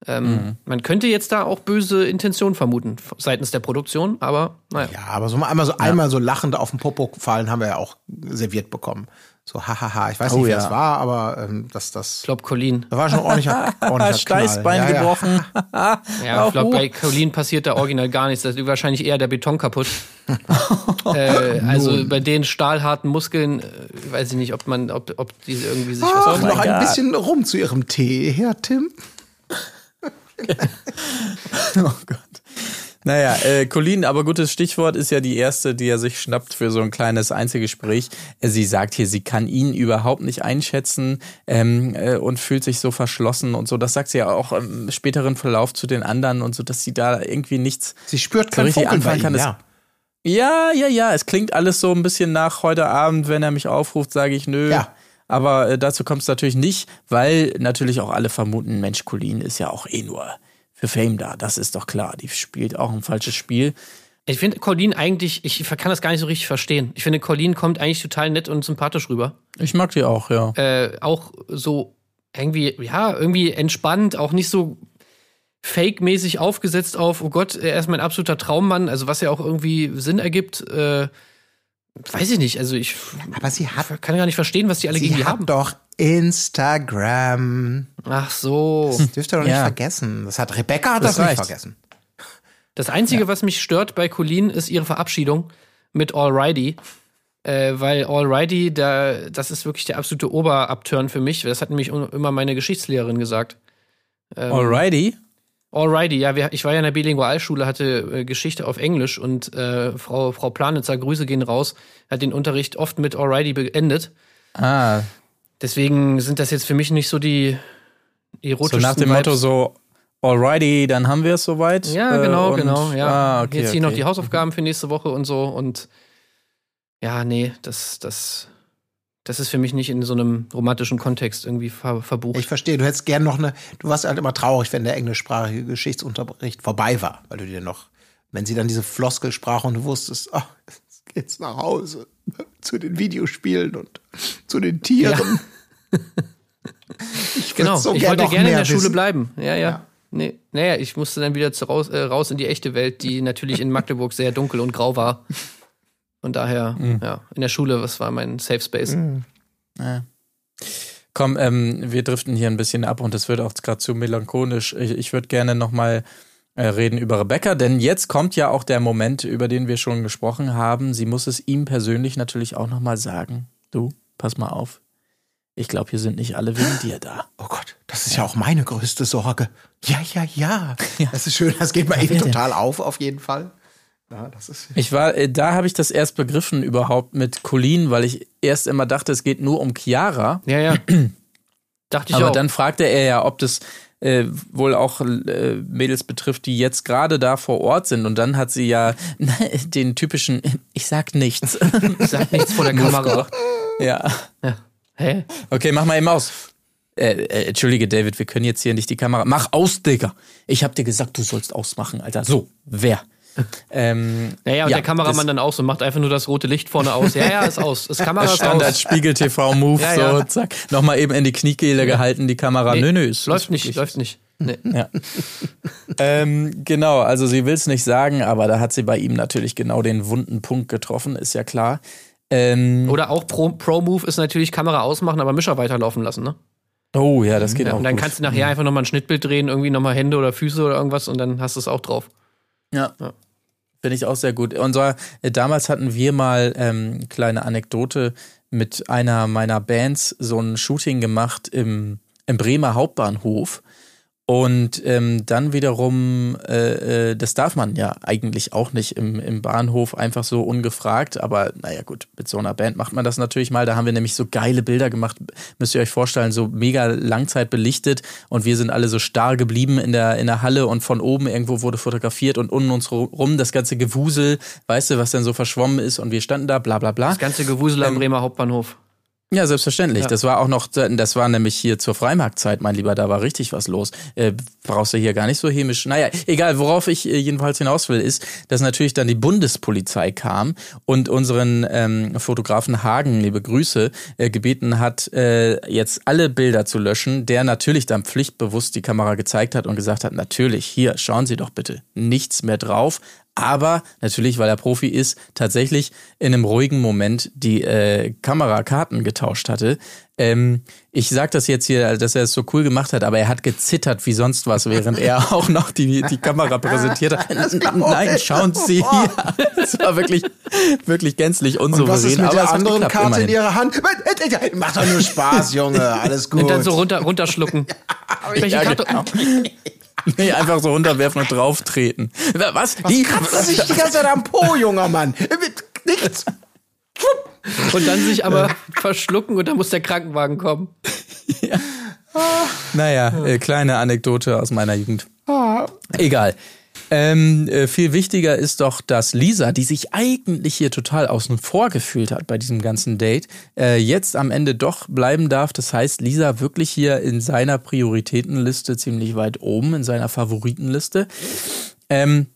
Ähm, Man könnte jetzt da auch böse Intentionen vermuten seitens der Produktion, aber naja. Ja, aber so mal einmal so einmal so lachend auf den Popo fallen haben wir ja auch serviert bekommen. So hahaha, ich weiß Oh nicht, wer ja. es war, aber ähm, das das Ich glaube, Colin. das war schon ordentlicher, ordentlicher Steißbein. Ja, ja. gebrochen. Ja, ich glaube, Au. bei Colin passiert da original gar nichts. Da ist wahrscheinlich eher der Beton kaputt. äh, also bei den stahlharten Muskeln, äh, weiß ich nicht, ob man, ob, ob die irgendwie sich Ach, was noch ein Gott. bisschen rum zu ihrem Tee, Herr Tim. Oh Gott. Naja, äh, Colin, aber gutes Stichwort ist ja die erste, die er sich schnappt für so ein kleines Einzelgespräch. Äh, Sie sagt hier, sie kann ihn überhaupt nicht einschätzen ähm, äh, und fühlt sich so verschlossen und so. Das sagt sie ja auch im späteren Verlauf zu den anderen und so, dass sie da irgendwie nichts Sie spürt So richtig bei anfangen kann ihm, es- ja. Ja, ja, ja. Es klingt alles so ein bisschen nach heute Abend, wenn er mich aufruft, sage ich nö. Ja. Aber äh, dazu kommt es natürlich nicht, weil natürlich auch alle vermuten, Mensch, Colin ist ja auch eh nur Fame da. Das ist doch klar. Die spielt auch ein falsches Spiel. Ich finde Colin eigentlich, ich kann das gar nicht so richtig verstehen. Ich finde, Colin kommt eigentlich total nett und sympathisch rüber. Ich mag die auch, ja. Äh, auch so irgendwie, ja, irgendwie entspannt, auch nicht so fake-mäßig aufgesetzt auf, oh Gott, er ist mein absoluter Traummann, also was ja auch irgendwie Sinn ergibt. Äh, weiß ich nicht, also ich Aber sie hat, kann gar nicht verstehen, was die alle gegen sie die hat haben. doch Instagram. Ach so. Das dürft ihr doch nicht Ja. vergessen. Das hat Rebecca hat Das das, nicht reicht. vergessen. Das Einzige, was mich stört bei Colleen, ist ihre Verabschiedung mit Alrighty. Äh, weil Alrighty, da, das ist wirklich der absolute Oberabturn für mich. Das hat nämlich un- immer meine Geschichtslehrerin gesagt. Ähm, Alrighty. Alrighty, ja, wir, ich war ja in der Bilingualschule, hatte äh, Geschichte auf Englisch und äh, Frau, Frau Planitzer, Grüße gehen raus, hat den Unterricht oft mit Alrighty beendet. Ah, Deswegen sind das jetzt für mich nicht so die so erotischsten nach dem Vibes. Motto so, alrighty, dann haben wir es soweit. Ja, Äh, genau, und- genau. Ja. Ah, okay, Jetzt hier noch okay. die Hausaufgaben für nächste Woche und so. Und ja, nee, das, das, das ist für mich nicht in so einem romantischen Kontext irgendwie ver verbucht. Ich verstehe, du hättest gern noch eine, du warst halt immer traurig, wenn der englischsprachige Geschichtsunterricht vorbei war, weil du dir noch, wenn sie dann diese Floskel sprach und du wusstest, ach, jetzt geht's nach Hause zu den Videospielen und zu den Tieren. Ich würd genau, so ich gern wollte gerne in der Schule wissen. bleiben. Ja, ja. Ja. Nee, naja, ich musste dann wieder zu raus, äh, raus in die echte Welt, die natürlich in Magdeburg sehr dunkel und grau war. Von daher, Mhm. ja, in der Schule, was war mein Safe Space? Komm, ähm, wir driften hier ein bisschen ab und es wird auch gerade zu melancholisch. Ich, ich würde gerne nochmal äh, reden über Rebecca, denn jetzt kommt ja auch der Moment, über den wir schon gesprochen haben. Sie muss es ihm persönlich natürlich auch nochmal sagen. Du, pass mal auf. Ich glaube, hier sind nicht alle wegen dir da. Oh Gott, das ist ja auch meine größte Sorge. Ja, ja, ja. Ja. Das ist schön, das geht bei Ja, denn? total auf, auf jeden Fall. Ja, das ist. Ich war, äh, da habe ich das erst begriffen überhaupt mit Colleen, weil ich erst immer dachte, es geht nur um Chiara. Ja, ja. Dachte ich Aber auch. dann fragte er ja, ob das äh, wohl auch äh, Mädels betrifft, die jetzt gerade da vor Ort sind. Und dann hat sie ja den typischen, ich sag nichts. Sag nichts vor der Kamera. ja. Hä? Okay, mach mal eben aus. Äh, äh, Entschuldige, David, wir können jetzt hier nicht die Kamera. Mach aus, Digga. Ich hab dir gesagt, du sollst ausmachen, Alter. So, wer? Ähm, Naja, und ja, der Kameramann dann auch so, macht einfach nur das rote Licht vorne aus. Ja, ja, ist aus. Das Kamera ist Standard aus. Spiegel TV Move, Ja, so, ja. zack. Nochmal eben in die Kniekehle gehalten, die Kamera. nö, nö, ist, läuft ist nicht, läuft nicht. Nee. Ja. ähm, genau, also sie will es nicht sagen, aber da hat sie bei ihm natürlich genau den wunden Punkt getroffen, ist ja klar. Ähm, Oder auch Pro- Pro-Move ist natürlich Kamera ausmachen, aber Mischer weiterlaufen lassen, ne? oh ja, das geht Ja, auch. und dann gut. kannst du nachher einfach nochmal ein Schnittbild drehen, irgendwie nochmal Hände oder Füße oder irgendwas und dann hast du es auch drauf. Ja. Ja. Finde ich auch sehr gut. Und zwar, äh, damals hatten wir mal ähm, kleine Anekdote mit einer meiner Bands so ein Shooting gemacht im, im Bremer Hauptbahnhof. Und ähm, dann wiederum, äh, äh, das darf man ja eigentlich auch nicht im, im Bahnhof einfach so ungefragt. Aber naja gut, mit so einer Band macht man das natürlich mal. Da haben wir nämlich so geile Bilder gemacht, müsst ihr euch vorstellen, so mega Langzeit belichtet. Und wir sind alle so starr geblieben in der, in der Halle und von oben irgendwo wurde fotografiert und unten uns rum das ganze Gewusel, weißt du, was denn so verschwommen ist. Und wir standen da, bla bla bla. Das ganze Gewusel am Ähm, Bremer Hauptbahnhof. Ja, selbstverständlich. Ja. Das war auch noch, das war nämlich hier zur Freimarktzeit, mein Lieber, da war richtig was los. Äh, brauchst du hier gar nicht so hämisch. Naja, egal, worauf ich äh, jedenfalls hinaus will, ist, dass natürlich dann die Bundespolizei kam und unseren ähm, Fotografen Hagen, liebe Grüße, äh, gebeten hat, äh, jetzt alle Bilder zu löschen, der natürlich dann pflichtbewusst die Kamera gezeigt hat und gesagt hat, natürlich, hier, schauen Sie doch bitte, nichts mehr drauf, aber natürlich, weil er Profi ist, tatsächlich in einem ruhigen Moment die äh, Kamerakarten getauscht hatte. Ähm, ich sag das jetzt hier, dass er es so cool gemacht hat, aber er hat gezittert wie sonst was, während er auch noch die, die Kamera präsentiert hat. Nein, schauen Sie hier. Es war wirklich, wirklich gänzlich Und unsouverän. was ist mit aber der es hat anderen geklappt, Karte in immerhin. ihrer Hand? Macht doch nur Spaß, Junge. Alles gut. Und dann so runter, runterschlucken. Welche Ja, Karte? genau. Nee, einfach so runterwerfen und drauftreten. Was? Die? Kratzt sich die ganze Zeit am Po, junger Mann. Nichts. Und dann sich aber verschlucken und dann muss der Krankenwagen kommen. Naja, äh, kleine Anekdote aus meiner Jugend. Egal. Ähm, äh, viel wichtiger ist doch, dass Lisa, die sich eigentlich hier total außen vor gefühlt hat bei diesem ganzen Date, äh, jetzt am Ende doch bleiben darf. Das heißt, Lisa wirklich hier in seiner Prioritätenliste ziemlich weit oben, in seiner Favoritenliste. Ähm,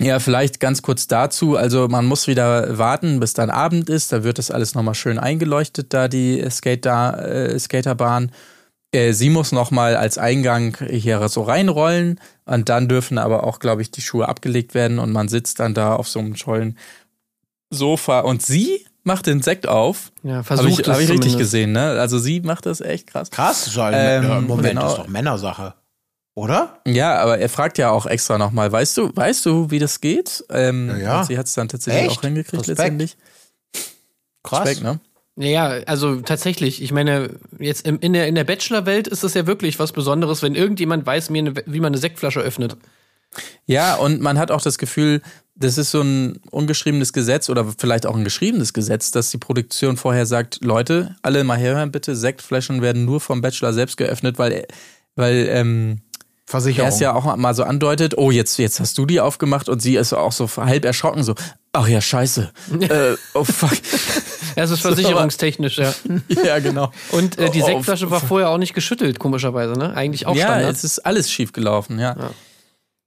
ja, vielleicht ganz kurz dazu. Also man muss wieder warten, bis dann Abend ist. Da wird das alles nochmal schön eingeleuchtet, da die Skater, äh, Skaterbahn. Äh, sie muss nochmal als Eingang hier so reinrollen und dann dürfen aber auch, glaube ich, die Schuhe abgelegt werden und man sitzt dann da auf so einem tollen Sofa und sie macht den Sekt auf. Ja, Habe versucht ich, hab ich richtig gesehen, ne? Also sie macht das echt krass. Krass, ist halt, Ähm, Moment, genau. ist doch Männersache. Oder? Ja, aber er fragt ja auch extra nochmal, weißt du, weißt du, wie das geht? Ähm, Ja, ja. und sie hat es dann tatsächlich Echt? auch hingekriegt Respekt. letztendlich. Krass. Respekt, ne? Ja, also tatsächlich. Ich meine, jetzt in der, in der Bachelor-Welt ist es ja wirklich was Besonderes, wenn irgendjemand weiß, wie man eine Sektflasche öffnet. Ja, und man hat auch das Gefühl, das ist so ein ungeschriebenes Gesetz oder vielleicht auch ein geschriebenes Gesetz, dass die Produktion vorher sagt, Leute, alle mal herhören bitte, Sektflaschen werden nur vom Bachelor selbst geöffnet, weil, weil ähm, Versicherung. er es ja auch mal so andeutet, oh, jetzt, jetzt hast du die aufgemacht und sie ist auch so halb erschrocken, so, ach ja, scheiße. äh, oh fuck. Das ist versicherungstechnisch, ja. ja, genau. Und äh, die Oh, Sektflasche war vorher auch nicht geschüttelt, komischerweise, ne? Eigentlich auch ja, Standard. es ist alles schief gelaufen, ja.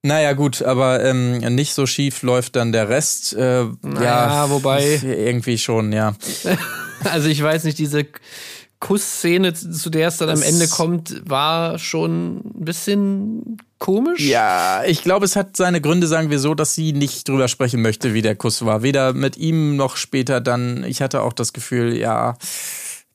Naja, gut, aber ähm, nicht so schief läuft dann der Rest. Äh, Naja, wobei- Irgendwie schon, ja. Also ich weiß nicht, diese Kussszene, zu der es dann am Das- Ende kommt, war schon ein bisschen komisch. Ja, ich glaube, es hat seine Gründe, sagen wir so, dass sie nicht drüber sprechen möchte, wie der Kuss war. Weder mit ihm noch später dann. Ich hatte auch das Gefühl, ja,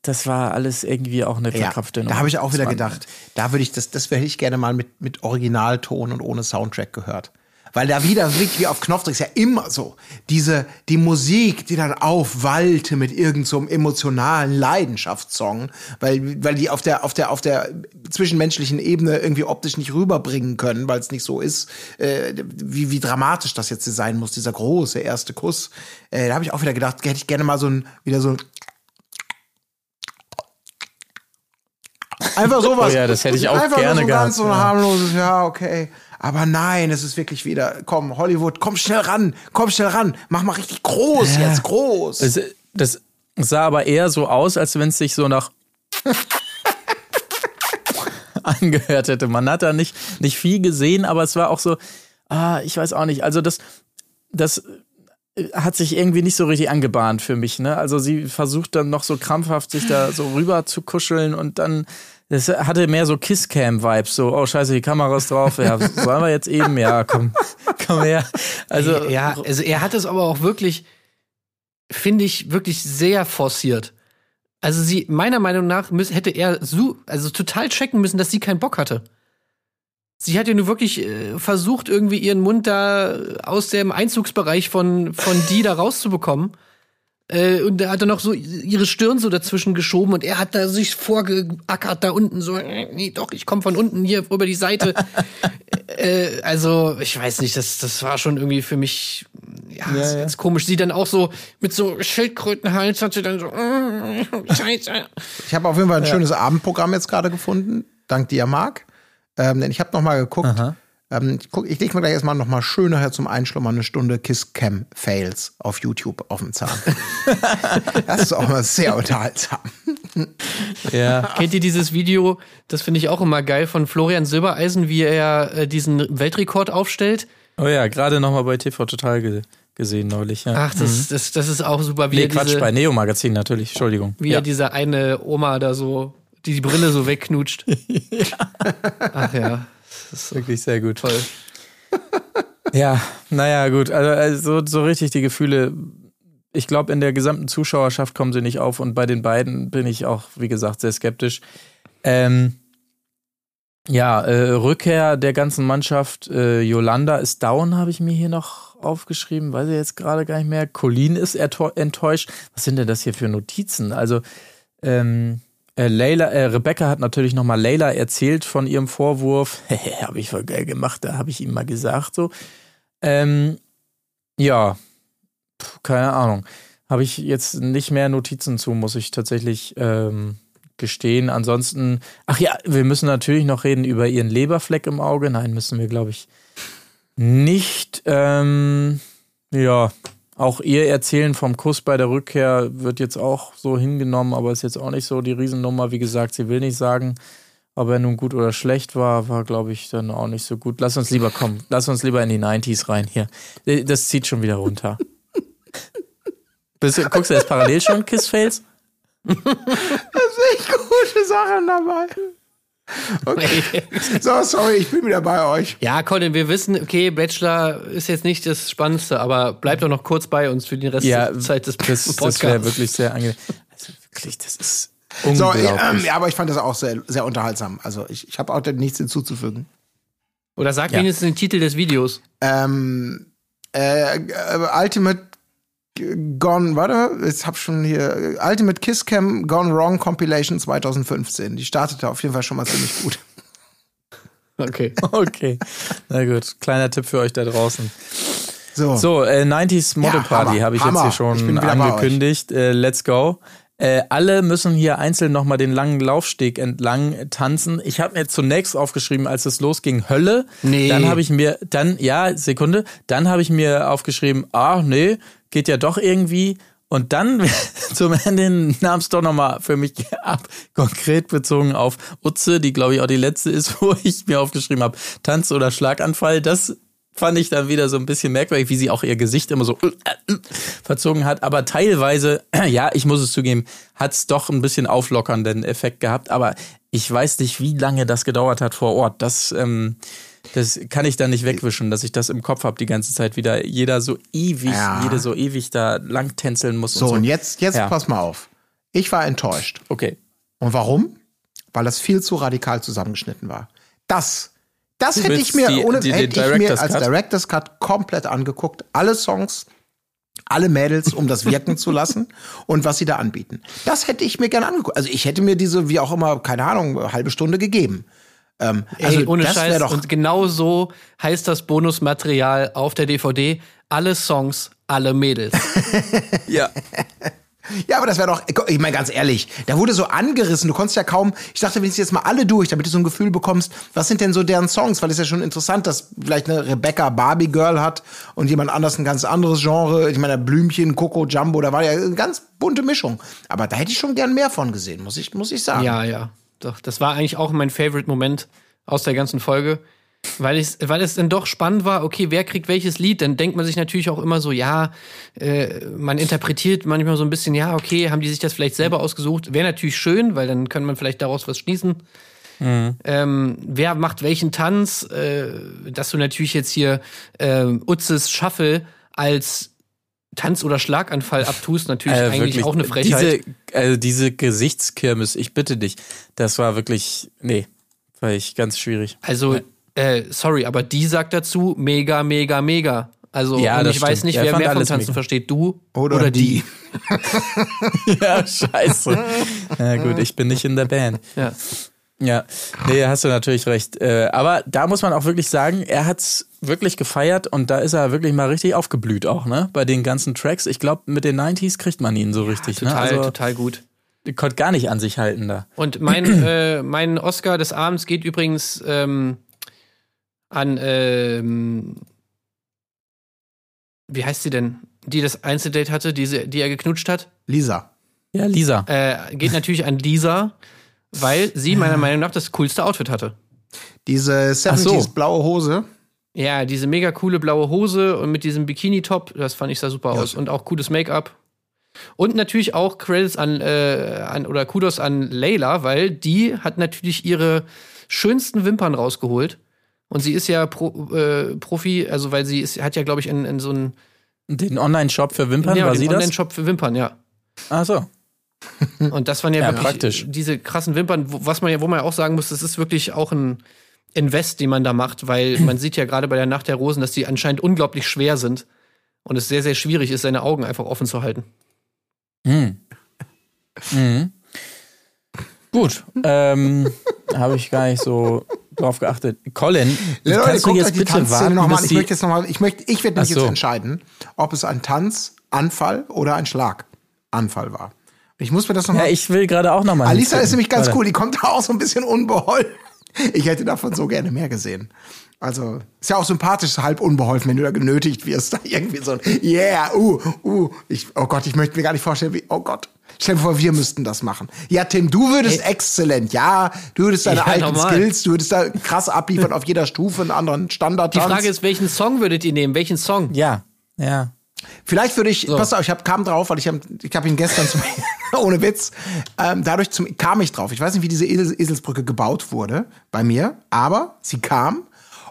das war alles irgendwie auch eine ja, verkrafte da habe ich auch wieder gedacht, da würde ich das, das hätte ich gerne mal mit, mit Originalton und ohne Soundtrack gehört. Weil da wieder wirklich wie auf Knopfdruck ist ja immer so. Diese, die Musik, die dann aufwallte mit irgendeinem so emotionalen Leidenschaftssong, weil, weil die auf der, auf der, auf der zwischenmenschlichen Ebene irgendwie optisch nicht rüberbringen können, weil es nicht so ist, äh, wie, wie dramatisch das jetzt sein muss, dieser große erste Kuss. Äh, da habe ich auch wieder gedacht, hätte ich gerne mal so ein, wieder so ein Einfach sowas. Oh ja, das hätte ich auch Einfach gerne so gehabt, Ganz so ein harmloses, ja, okay. Aber nein, es ist wirklich wieder, komm, Hollywood, komm schnell ran, komm schnell ran, mach mal richtig groß jetzt, groß. Das, das sah aber eher so aus, als wenn es sich so nach angehört hätte. Man hat da nicht, nicht viel gesehen, aber es war auch so, ah, ich weiß auch nicht. Also das, das hat sich irgendwie nicht so richtig angebahnt für mich. Ne? Also sie versucht dann noch so krampfhaft sich da so rüber zu kuscheln und dann das hatte mehr so Kisscam-Vibes, so, oh scheiße, die Kamera ist drauf, ja, sollen wir jetzt eben, ja, komm, komm her. Also, ja, also er hat es aber auch wirklich, finde ich, wirklich sehr forciert. Also sie, meiner Meinung nach, müß, hätte er so, also total checken müssen, dass sie keinen Bock hatte. Sie hat ja nur wirklich äh, versucht, irgendwie ihren Mund da aus dem Einzugsbereich von, von die da rauszubekommen. Äh, und da hat er noch so ihre Stirn so dazwischen geschoben und er hat da sich vorgeackert da unten so, äh, nee, doch, ich komme von unten hier über die Seite. äh, also, ich weiß nicht, das, das war schon irgendwie für mich, ja, Ja, ist ja. ganz komisch. Sie dann auch so mit so Schildkrötenhals hat sie dann so, äh, scheiße. Ich habe auf jeden Fall ein schönes Abendprogramm jetzt gerade gefunden, dank dir, Marc. Ähm, denn ich habe noch mal geguckt. Ähm, ich guck, ich leg mir gleich erstmal noch mal schön nachher zum Einschlummern eine Stunde Kiss Cam Fails auf YouTube auf dem Zahn. das ist auch mal sehr unterhaltsam. Ja. Kennt ihr dieses Video, das finde ich auch immer geil, von Florian Silbereisen, wie er äh, diesen Weltrekord aufstellt? Oh ja, gerade nochmal bei TV Total ge gesehen neulich. Ja. Ach, das, das, das ist auch super, wie nee, er Quatsch, diese, bei Neo Magazin natürlich, Entschuldigung. wie ja. er diese eine Oma da so, die die Brille so wegknutscht. Ach ja, wirklich sehr gut. toll. Ja, naja, gut. Also, also so, richtig die Gefühle, ich glaube, in der gesamten Zuschauerschaft kommen sie nicht auf und bei den beiden bin ich auch, wie gesagt, sehr skeptisch. Ähm, ja, äh, Rückkehr der ganzen Mannschaft. Äh, Yolanda ist down, habe ich mir hier noch aufgeschrieben. Weiß ich jetzt gerade gar nicht mehr. Colin ist enttäuscht. Was sind denn das hier für Notizen? Also, ähm, äh, Layla, äh, Rebecca hat natürlich nochmal Layla erzählt von ihrem Vorwurf. habe ich voll geil gemacht, da habe ich ihm mal gesagt so. Ähm, ja, Puh, keine Ahnung. Habe ich jetzt nicht mehr Notizen zu, muss ich tatsächlich ähm, gestehen. Ansonsten, ach ja, wir müssen natürlich noch reden über ihren Leberfleck im Auge. Nein, müssen wir, glaube ich, nicht. Ähm, ja, auch ihr Erzählen vom Kuss bei der Rückkehr wird jetzt auch so hingenommen, aber ist jetzt auch nicht so die Riesennummer. Wie gesagt, sie will nicht sagen, ob er nun gut oder schlecht war, war, glaube ich, dann auch nicht so gut. Lass uns lieber kommen. Lass uns lieber in die 90s rein hier. Das zieht schon wieder runter. Bist, du- guckst du jetzt parallel schon Kiss Fails? Echt gute Sachen dabei. Okay. So, sorry, ich bin wieder bei euch. Ja, Colin, wir wissen, okay, Bachelor ist jetzt nicht das Spannendste, aber bleib doch noch kurz bei uns für die Restzeit des das, das Podcasts. wäre wirklich sehr angenehm. Also wirklich, das ist So, unglaublich. ähm, ja, aber ich fand das auch sehr, sehr unterhaltsam. Also ich, ich habe auch da nichts hinzuzufügen. Oder sag Ja. wenigstens den Titel des Videos. Ähm, äh, äh, Ultimate Gone, warte, ich hab schon hier, Ultimate Kiss Cam Gone Wrong Compilation 2015. Die startete auf jeden Fall schon mal ziemlich gut. Okay. Okay, na gut. Kleiner Tipp für euch da draußen. So, So, äh, 90s Model Ja, Party habe ich jetzt Hammer. hier Ich schon angekündigt. Äh, let's go. Äh, alle müssen hier einzeln nochmal den langen Laufsteg entlang tanzen. Ich habe mir zunächst aufgeschrieben, als es losging, Hölle. Nee. Dann habe ich mir, dann, ja, Sekunde, dann habe ich mir aufgeschrieben, ah, nee, geht ja doch irgendwie. Und dann zum Ende nahm es doch nochmal für mich ab, konkret bezogen auf Utze, die glaube ich auch die letzte ist, wo ich mir aufgeschrieben habe, Tanz oder Schlaganfall. Das fand ich dann wieder so ein bisschen merkwürdig, wie sie auch ihr Gesicht immer so verzogen hat. Aber teilweise, ja, ich muss es zugeben, hat es doch ein bisschen auflockernden Effekt gehabt. Aber ich weiß nicht, wie lange das gedauert hat vor Ort. Das, ähm, das kann ich dann nicht wegwischen, dass ich das im Kopf habe die ganze Zeit wieder. Jeder so ewig, Ja. jede so ewig da lang tänzeln muss. so und so. und jetzt, jetzt Ja. pass mal auf. Ich war enttäuscht. Okay. Und warum? Weil das viel zu radikal zusammengeschnitten war. Das, das hätte ich mir, die- ohne, die- hätte ich mir als Cut? Director's Cut komplett angeguckt. Alle Songs, alle Mädels, um das wirken zu lassen und was sie da anbieten. Das hätte ich mir gerne angeguckt. Also ich hätte mir diese, wie auch immer, keine Ahnung, halbe Stunde gegeben. Ähm, also Ey, ohne das Scheiß. doch Und genau so heißt das Bonusmaterial auf der DVD. Alle Songs, alle Mädels. Ja. Ja, aber das wäre doch, ich meine ganz ehrlich, da wurde so angerissen, du konntest ja kaum, ich dachte wenigstens jetzt mal alle durch, damit du so ein Gefühl bekommst, was sind denn so deren Songs, weil es ist ja schon interessant, dass vielleicht eine Rebecca Barbie Girl hat und jemand anders ein ganz anderes Genre, ich meine Blümchen, Coco, Jumbo, da war ja eine ganz bunte Mischung, aber da hätte ich schon gern mehr von gesehen, muss ich, muss ich sagen. Ja, ja. Doch, das war eigentlich auch mein Favorite-Moment aus der ganzen Folge. Weil es, weil es dann doch spannend war, okay, wer kriegt welches Lied? Dann denkt man sich natürlich auch immer so, ja, äh, man interpretiert manchmal so ein bisschen, ja, okay, haben die sich das vielleicht selber ausgesucht? Wäre natürlich schön, weil dann kann man vielleicht daraus was schließen. Ähm, wer macht welchen Tanz? Äh, dass du natürlich jetzt hier äh, Utzes Shuffle als Tanz- oder Schlaganfall abtust, natürlich Äh, eigentlich auch eine Frechheit. Diese, also diese Gesichtskirmes, ich bitte dich, das war wirklich, nee, war ich ganz schwierig. Also, äh, sorry, aber die sagt dazu mega, mega, mega. Also Ja, ich weiß stimmt. nicht, Er wer mehr vom alles Tanzen mega. versteht, du Oder oder, die. die. ja, scheiße. Ja, gut, ich bin nicht in der Band. Ja. Ja, nee, hast du natürlich recht. Äh, aber da muss man auch wirklich sagen, er hat's wirklich gefeiert und da ist er wirklich mal richtig aufgeblüht auch, ne? Bei den ganzen Tracks. Ich glaube, mit den 90s kriegt man ihn so richtig, Total, ne? Also, total gut. konnte gar nicht an sich halten da. Und mein, äh, mein Oscar des Abends geht übrigens ähm, an, ähm, wie heißt sie denn? Die das Einzeldate hatte, die, sie, die er geknutscht hat. Lisa. Ja, Lisa. Äh, geht natürlich an Lisa, weil sie meiner Meinung nach das coolste Outfit hatte. Diese 70s so. blaue Hose. Ja, diese mega coole blaue Hose und mit diesem Bikini-Top, das fand ich sah super aus. Und auch cooles Make-up. Und natürlich auch Credits an, äh, an oder Kudos an Layla, weil die hat natürlich ihre schönsten Wimpern rausgeholt. Und sie ist ja Pro, äh, Profi, also weil sie ist, hat ja, glaube ich, in, in so einem Den Online-Shop für Wimpern, ja, war den sie das? Online-Shop für Wimpern, ja. Ach so. Und das waren ja, Ja, wirklich praktisch. diese krassen Wimpern, wo, was man ja, wo man ja auch sagen muss, das ist wirklich auch ein Invest, den man da macht, weil man sieht ja gerade bei der Nacht der Rosen, dass die anscheinend unglaublich schwer sind und es sehr, sehr schwierig ist, seine Augen einfach offen zu halten. Hm. Mhm. Gut, ähm, habe ich gar nicht so drauf geachtet. Colin, Leute, kannst du jetzt die bitte warten, nochmal bis an. Ich möchte jetzt nochmal, ich möchte, ich werde mich so. jetzt entscheiden, ob es ein Tanzanfall oder ein Schlaganfall war. Ich muss mir das Ja, nochmal. ich will gerade auch nochmal. Alisa ist nämlich ganz cool, die kommt da auch so ein bisschen unbeholfen. Ich hätte davon so gerne mehr gesehen. Also, ist ja auch sympathisch, halb unbeholfen, wenn du da genötigt wirst, da irgendwie so ein, yeah, uh, uh, ich, oh Gott, ich möchte mir gar nicht vorstellen, wie, oh Gott. Stell dir vor, wir müssten das machen. Ja, Tim, du würdest exzellent, ja, du würdest deine Ja, alten normal. Skills, du würdest da krass abliefern auf jeder Stufe, einen anderen Standard. Die Frage ist, welchen Song würdet ihr nehmen? Welchen Song? Ja, ja. Vielleicht würde ich, pass auf, ich hab, kam drauf, weil ich habe ich hab ihn gestern zum, ohne Witz, ähm, dadurch zum, kam ich drauf. Ich weiß nicht, wie diese Esel, Eselsbrücke gebaut wurde bei mir, aber sie kam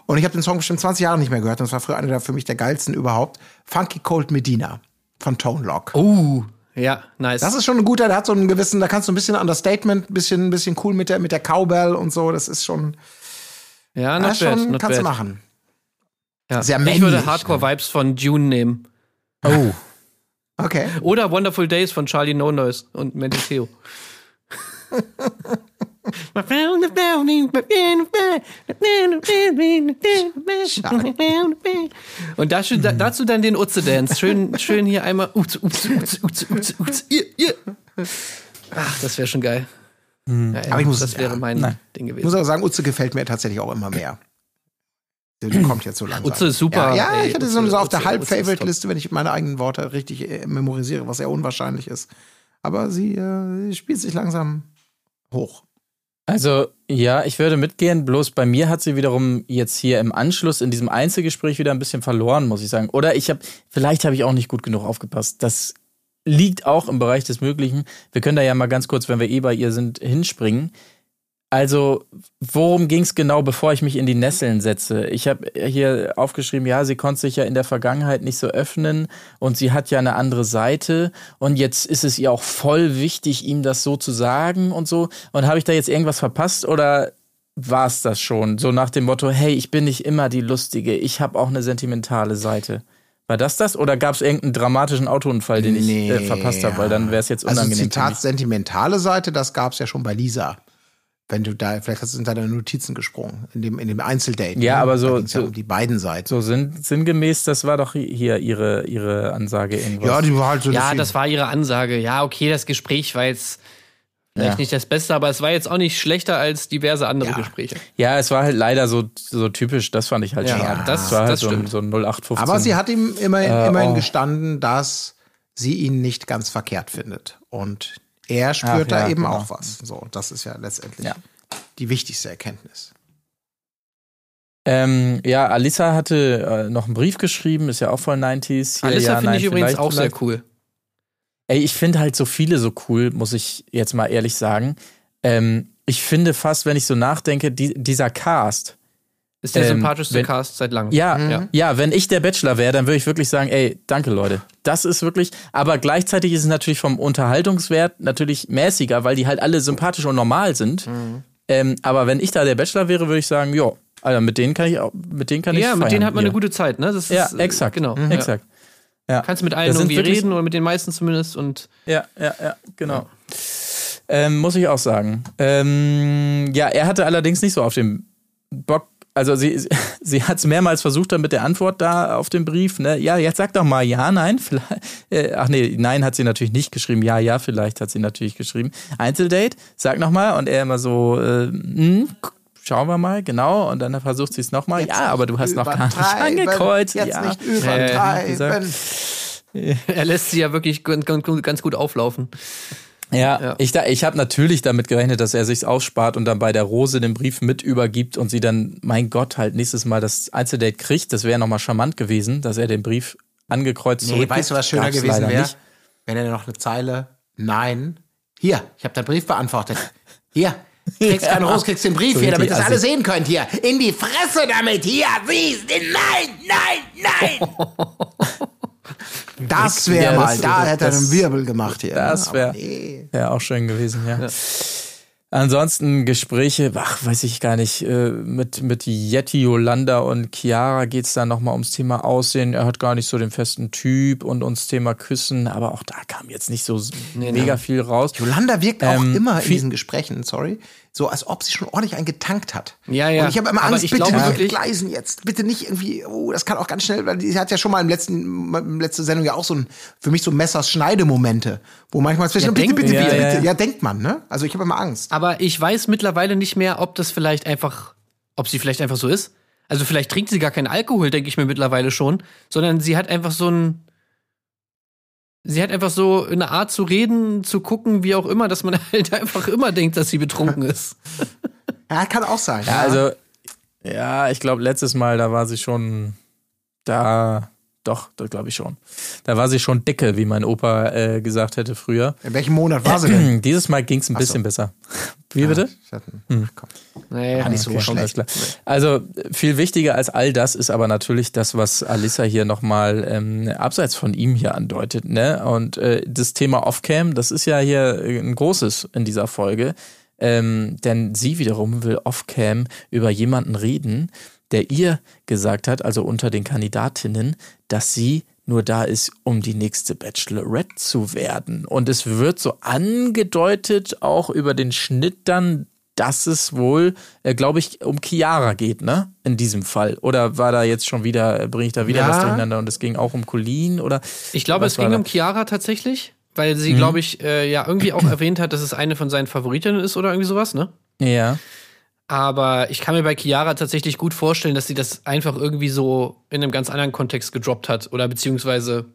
und ich habe den Song bestimmt 20 Jahre nicht mehr gehört und es war früher einer der für mich der geilsten überhaupt. Funky Cold Medina von Tone Lock. Oh, ja, nice. Das ist schon ein guter, der hat so einen gewissen, da kannst du ein bisschen Understatement, ein bisschen, ein bisschen cool mit der, mit der Cowbell und so, das ist schon, ja, das not ist bad, schon not kannst du machen. Ja. Sehr ich männlich, würde Hardcore-Vibes von Dune nehmen. Oh. Okay. Oder Wonderful Days von Charlie No Noise und Mental Theo. Und dazu, da, dazu dann den Utze-Dance. Schön, schön hier einmal Utze, Utze, Utze, Utze, Utze, Utze. Ach, das wäre schon geil. Ja, ja, Aber ich muss- das wäre mein nein. Ding Ich muss gewesen. aber sagen, Utze gefällt mir tatsächlich auch immer mehr. Der kommt jetzt so langsam. Utze ist super, Ja, ja ey, ich hatte Utze- so auf der Utze- Halb-Favorite-Liste, wenn ich meine eigenen Worte richtig äh, memorisiere, was ja unwahrscheinlich ist. Aber sie äh, spielt sich langsam hoch. Also, ja, ich würde mitgehen, bloß bei mir hat sie wiederum jetzt hier im Anschluss in diesem Einzelgespräch wieder ein bisschen verloren, muss ich sagen. Oder ich habe, vielleicht habe ich auch nicht gut genug aufgepasst. Das liegt auch im Bereich des Möglichen. Wir können da ja mal ganz kurz, wenn wir eh bei ihr sind, hinspringen. Also, worum ging es genau, bevor ich mich in die Nesseln setze? Ich habe hier aufgeschrieben, ja, sie konnte sich ja in der Vergangenheit nicht so öffnen und sie hat ja eine andere Seite und jetzt ist es ihr auch voll wichtig, ihm das so zu sagen und so. Und habe ich da jetzt irgendwas verpasst oder war es das schon? So nach dem Motto, hey, ich bin nicht immer die Lustige, ich habe auch eine sentimentale Seite. War das das oder gab es irgendeinen dramatischen Autounfall, den ich äh, verpasst habe? Weil dann wäre es jetzt Also unangenehm. für Zitat sentimentale Seite, das gab es ja schon bei Lisa. Wenn du da, vielleicht hast du in deine Notizen gesprungen, in dem, in dem Einzeldate. Ja, ne? aber so- ging's ja so- um die beiden Seiten. So sinn, sinngemäß, das war doch hier ihre, ihre Ansage irgendwas. Ja, die war halt so. Ja, das war ihre Ansage. Ja, okay, das Gespräch war jetzt vielleicht Ja. nicht das Beste, aber es war jetzt auch nicht schlechter als diverse andere Ja. Gespräche. Ja, es war halt leider so, so typisch, das fand ich halt Ja, schade. das- war halt das so, ein, stimmt. so ein 0815. Aber sie hat ihm immerhin, Äh, immerhin oh. gestanden, dass sie ihn nicht ganz verkehrt findet. Und er spürt Ach, da ja, eben genau. auch was. So, das ist ja letztendlich Ja. die wichtigste Erkenntnis. ähm, ja, Alissa hatte äh, noch einen Brief geschrieben, ist ja auch voll 90s. Hier, Alissa ja, finde ich übrigens vielleicht, auch sehr cool. Ey, ich finde halt so viele so cool, muss ich jetzt mal ehrlich sagen. Ähm, ich finde fast, wenn ich so nachdenke, die, dieser Cast. Ist der Ähm, sympathischste wenn- Cast seit langem. Ja, Ja. ja. wenn ich der Bachelor wäre, dann würde ich wirklich sagen, ey, danke Leute. Das ist wirklich, aber gleichzeitig ist es natürlich vom Unterhaltungswert natürlich mäßiger, weil die halt alle sympathisch und normal sind. Ähm, aber wenn ich da der Bachelor wäre, würde ich sagen, ja, Also mit denen kann ich auch, mit denen kann ich Ja, mit denen hat man hier. eine gute Zeit, ne? Das Ja, ist, äh, exakt. Genau. Mhm. Exakt. Ja. Kannst mit allen irgendwie reden oder mit den meisten zumindest und Ja, ja, ja, genau. Ähm, muss ich auch sagen. Ähm, ja, er hatte allerdings nicht so auf dem Bock. Also sie, sie, hat es mehrmals versucht dann mit der Antwort da auf den Brief. Ne? Ja, jetzt sag doch mal ja, nein, vielleicht. Äh, ach nee, nein hat sie natürlich nicht geschrieben. Ja, ja, vielleicht hat sie natürlich geschrieben. Einzeldate, sag noch mal. Und er immer so, äh, hm, schauen wir mal, genau. Und dann versucht sie es nochmal. Ja, aber du hast noch gar nicht angekreuzt. Jetzt ja. nicht Äh, übertreiben. er lässt sie ja wirklich ganz gut auflaufen. Ja, Ja. ich, ich habe natürlich damit gerechnet, dass er sich's ausspart und dann bei der Rose den Brief mit übergibt und sie dann, mein Gott, halt nächstes Mal das Einzeldate kriegt. Das wäre nochmal charmant gewesen, dass er den Brief angekreuzt Nee, weißt du, was schöner Gab's gewesen wäre? Wenn er noch eine Zeile, nein, hier, ich habe deinen Brief beantwortet. Hier, kriegst keine Ja. Rose, kriegst den Brief So hier, damit ihr es alle assig. sehen könnt. Hier, in die Fresse damit, hier, siehst nein, nein, nein. Das wäre Ja, mal, das- da hätte er einen Wirbel gemacht hier. das ne? wär- Aber nee. Wäre auch schön gewesen, ja. Ansonsten Gespräche, ach, weiß ich gar nicht, äh, mit, mit Yeti, Yolanda und Chiara geht's dann nochmal ums Thema Aussehen. Er hat gar nicht so den festen Typ und ums Thema Küssen, aber auch da kam jetzt nicht so mega viel raus. Yolanda wirkt auch Ähm, immer in diesen Gesprächen, sorry, so als ob sie schon ordentlich einen getankt hat. Ja, ja. Und ich habe immer Angst, ich bitte glaube nicht entgleisen jetzt. Bitte nicht irgendwie, oh, das kann auch ganz schnell, weil sie hat ja schon mal im letzten, im letzten Sendung ja auch so ein, für mich so Messers Schneide-Momente, wo manchmal zwischen, Ja, bitte, bitte, wir. bitte, Ja, ja, bitte. ja. Ja, denkt man, ne? Also ich habe immer Angst. Aber ich weiß mittlerweile nicht mehr, ob das vielleicht einfach, ob sie vielleicht einfach so ist. Also vielleicht trinkt sie gar keinen Alkohol, denke ich mir mittlerweile schon, sondern sie hat einfach so ein, sie hat einfach so eine Art zu reden, zu gucken, wie auch immer, dass man halt einfach immer denkt, dass sie betrunken ist. Ja, kann auch sein. Ja, also, ja, ich glaube, letztes Mal, da war sie schon da, doch, das glaube ich schon. Da war sie schon dicke, wie mein Opa äh, gesagt hätte früher. In welchem Monat war sie denn? Dieses Mal ging es ein so. bisschen besser. Wie bitte? Ich hatte- Ach, komm. Nee, nicht so Okay, schlecht. Also viel wichtiger als all das ist aber natürlich das, was Alissa hier nochmal ähm, abseits von ihm hier andeutet. Ne? Und äh, das Thema Offcam, das ist ja hier äh, ein großes in dieser Folge. Ähm, denn sie wiederum will Offcam über jemanden reden, der ihr gesagt hat, also unter den Kandidatinnen, dass sie nur da ist, um die nächste Bachelorette zu werden. Und es wird so angedeutet, auch über den Schnitt dann, dass es wohl, äh, glaube ich, um Chiara geht, ne? In diesem Fall. Oder war da jetzt schon wieder, bringe ich da wieder Ja. was durcheinander und es ging auch um Colleen oder? Ich glaube, es ging da? um Chiara tatsächlich, weil sie, Mhm. glaube ich, äh, ja irgendwie auch erwähnt hat, dass es eine von seinen Favoritinnen ist oder irgendwie sowas, ne? Ja. Aber ich kann mir bei Chiara tatsächlich gut vorstellen, dass sie das einfach irgendwie so in einem ganz anderen Kontext gedroppt hat. Oder beziehungsweise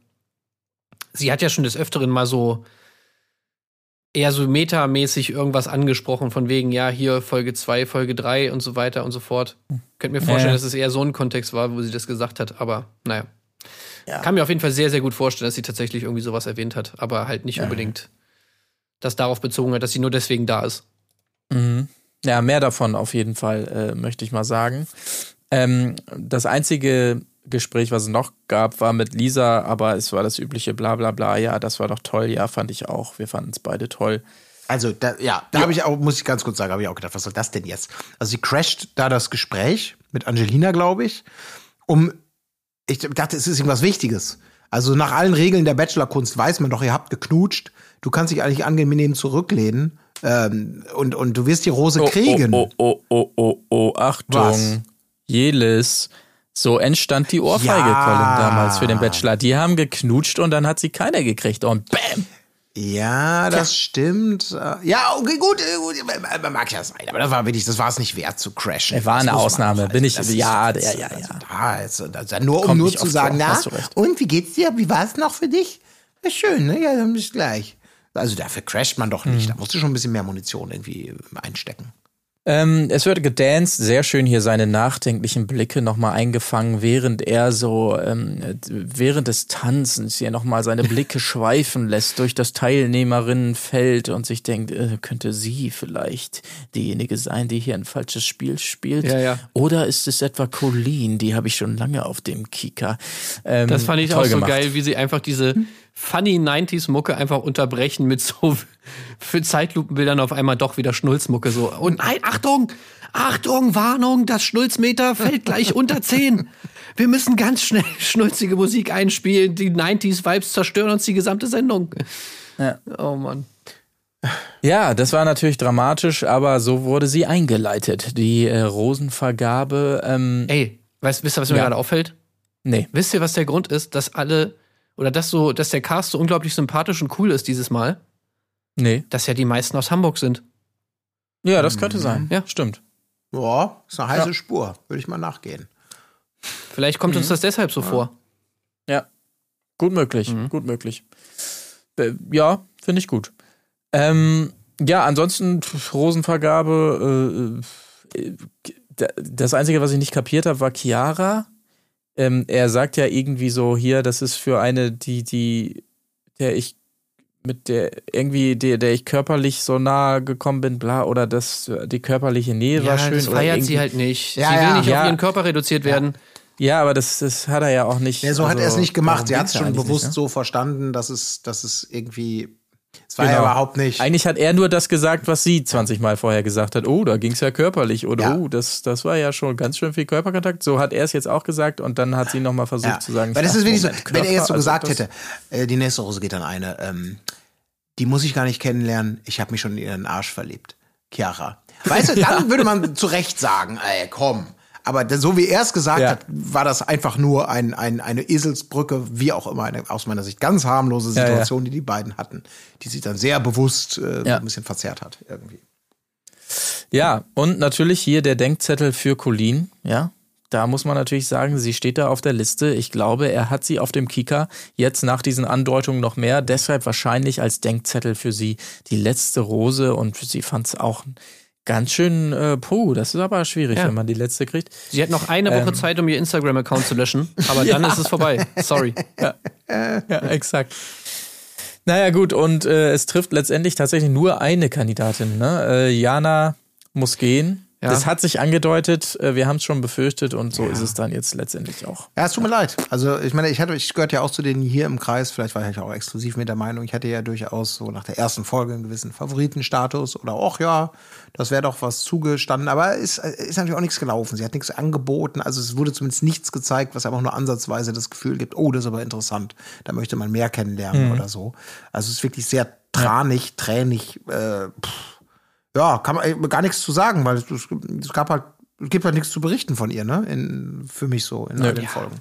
sie hat ja schon des Öfteren mal so eher so metamäßig irgendwas angesprochen, von wegen, ja, hier Folge 2, Folge 3 und so weiter und so fort. Könnt mir vorstellen, Ja. dass es eher so ein Kontext war, wo sie das gesagt hat, aber naja. Ja. Kann mir auf jeden Fall sehr, sehr gut vorstellen, dass sie tatsächlich irgendwie sowas erwähnt hat, aber halt nicht unbedingt das darauf bezogen hat, dass sie nur deswegen da ist. Mhm. Ja, mehr davon auf jeden Fall, äh, möchte ich mal sagen. Ähm, das einzige Gespräch, was es noch gab, war mit Lisa, aber es war das übliche bla bla bla. Ja, das war doch toll. Ja, fand ich auch. Wir fanden es beide toll. Also, da, ja, da habe ich auch, muss ich ganz kurz sagen, habe ich auch gedacht, was soll das denn jetzt? Also, sie crasht da das Gespräch mit Angelina, glaube ich, um, ich dachte, es ist irgendwas Wichtiges. Also, nach allen Regeln der Bachelorkunst weiß man doch, ihr habt geknutscht, du kannst dich eigentlich angenehm zurücklehnen ähm, und, und du wirst die Rose kriegen. Oh, oh, oh, oh, oh, oh, Achtung. Was? Jelis. So entstand die Ohrfeige-Column damals für den Bachelor. Die haben geknutscht und dann hat sie keiner gekriegt. Und bam! Ja, das stimmt. Äh, Ja, okay, gut, äh, gut, äh, mag ja sein, aber das war wirklich, das war es nicht wert zu crashen. Er war Das eine Ausnahme, bin ich- ist ja, doch jetzt, ja, ja, also ja. Da, also nur um Kommt nur zu sagen, vor, na, und wie geht's dir? Wie war es noch für dich? Ja, schön, ne? Ja, dann bis gleich. Also dafür crasht man doch Hm. nicht. Da musst du schon ein bisschen mehr Munition irgendwie einstecken. Ähm, es wird gedanced, sehr schön hier seine nachdenklichen Blicke nochmal eingefangen, während er so ähm, während des Tanzens hier nochmal seine Blicke schweifen lässt durch das Teilnehmerinnenfeld und sich denkt, äh, könnte sie vielleicht diejenige sein, die hier ein falsches Spiel spielt? Ja, ja. Oder ist es etwa Colleen, die habe ich schon lange auf dem Kika. Ähm, Das fand ich auch so gemacht. geil, wie sie einfach diese funny 90s Mucke einfach unterbrechen mit so für Zeitlupenbildern auf einmal doch wieder Schnulzmucke so. Und nein, Achtung! Achtung, Warnung, das Schnulzmeter fällt gleich unter 10. Wir müssen ganz schnell schnulzige Musik einspielen. Die 90s-Vibes zerstören uns die gesamte Sendung. Ja. Oh Mann. Ja, das war natürlich dramatisch, aber so wurde sie eingeleitet. Die äh, Rosenvergabe. Ähm, Ey, weißt, wisst ihr, was mir Ja. gerade auffällt? nee. Wisst ihr, was der Grund ist, dass alle oder dass so, dass der Cast so unglaublich sympathisch und cool ist dieses Mal? Nee. Dass ja die meisten aus Hamburg sind. Ja, das könnte sein. Ja. stimmt. Ja, ist eine heiße Spur. Würde ich mal nachgehen. Vielleicht kommt uns das deshalb so vor. Ja. Gut möglich. Gut möglich. Äh, Ja, finde ich gut. Ähm, ja, ansonsten Rosenvergabe. Äh, äh, das Einzige, was ich nicht kapiert habe, war Chiara. Ähm, er sagt ja irgendwie so hier, das ist für eine, die, die, der ich mit der irgendwie, der, der ich körperlich so nahe gekommen bin, bla, oder das, die körperliche Nähe war schön. das oder feiert sie halt nicht. Ja, sie will ja. nicht Ja. auf ihren Körper reduziert werden. Ja, aber das, das hat er ja auch nicht. Ja, so hat also, er es nicht darum gemacht. Sie hat es ja schon bewusst nicht, ne? so verstanden, dass es, dass es irgendwie. Es war Genau. ja überhaupt nicht. Eigentlich hat er nur das gesagt, was sie 20 Mal vorher gesagt hat. Oh, da ging es ja körperlich. Oder Ja. oh, das, das war ja schon ganz schön viel Körperkontakt. So hat er es jetzt auch gesagt und dann hat sie nochmal versucht Ja. zu sagen. Weil das ist wirklich so, Moment, wenn er jetzt so Körper, gesagt also das- hätte, äh, die nächste Rose geht an eine, ähm, die muss ich gar nicht kennenlernen, ich habe mich schon in ihren Arsch verliebt. Chiara. Weißt du, dann würde man zu Recht sagen, ey, komm. Aber so wie er es gesagt Ja. hat, war das einfach nur ein, ein, eine Eselsbrücke, wie auch immer, eine aus meiner Sicht ganz harmlose Ja, ja. Situation, die die beiden hatten, die sich dann sehr bewusst äh, Ja. ein bisschen verzerrt hat irgendwie. Ja, und natürlich hier der Denkzettel für Colleen. Ja, da muss man natürlich sagen, sie steht da auf der Liste. Ich glaube, er hat sie auf dem Kicker. Jetzt nach diesen Andeutungen noch mehr. Deshalb wahrscheinlich als Denkzettel für sie die letzte Rose. Und sie fand es auch ganz schön, äh, puh, das ist aber schwierig, Ja. wenn man die letzte kriegt. Sie hat noch eine Woche Ähm. Zeit, um ihr Instagram-Account zu löschen, aber dann ist es vorbei. Sorry. Ja, exakt. Naja, gut, und äh, es trifft letztendlich tatsächlich nur eine Kandidatin. Ne? Äh, Jana muss gehen. Ja. Das hat sich angedeutet, äh, wir haben es schon befürchtet und so ist es dann jetzt letztendlich auch. Ja, es tut mir leid. Also ich meine, ich hatte, ich gehörte ja auch zu denen hier im Kreis, vielleicht war ich auch exklusiv mit der Meinung, ich hatte ja durchaus so nach der ersten Folge einen gewissen Favoritenstatus oder auch ja, das wäre doch was zugestanden, aber es ist, ist natürlich auch nichts gelaufen. Sie hat nichts angeboten, also es wurde zumindest nichts gezeigt, was einfach nur ansatzweise das Gefühl gibt, oh, das ist aber interessant, da möchte man mehr kennenlernen oder so. Also es ist wirklich sehr tranig, tränig, äh, pff, ja, kann man äh, gar nichts zu sagen, weil es, es gab halt, es gibt halt nichts zu berichten von ihr, ne? In, für mich so in all den Folgen.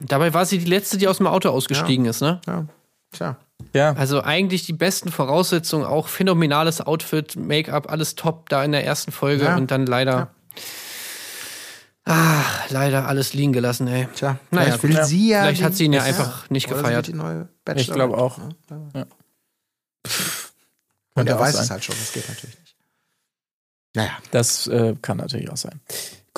Dabei war sie die letzte, die aus dem Auto ausgestiegen ist, ne? Ja, tja. Ja, Also eigentlich die besten Voraussetzungen, auch phänomenales Outfit, Make-up, alles top da in der ersten Folge Ja. und dann leider. Ah, leider alles liegen gelassen, ey. Tja, Naja, vielleicht will sie ja. Vielleicht hat sie ihn ja einfach nicht gefeiert. wird Die neue Ich glaube auch. ne? Und er weiß sein. es halt schon, das geht natürlich nicht. Naja, das äh, kann natürlich auch sein.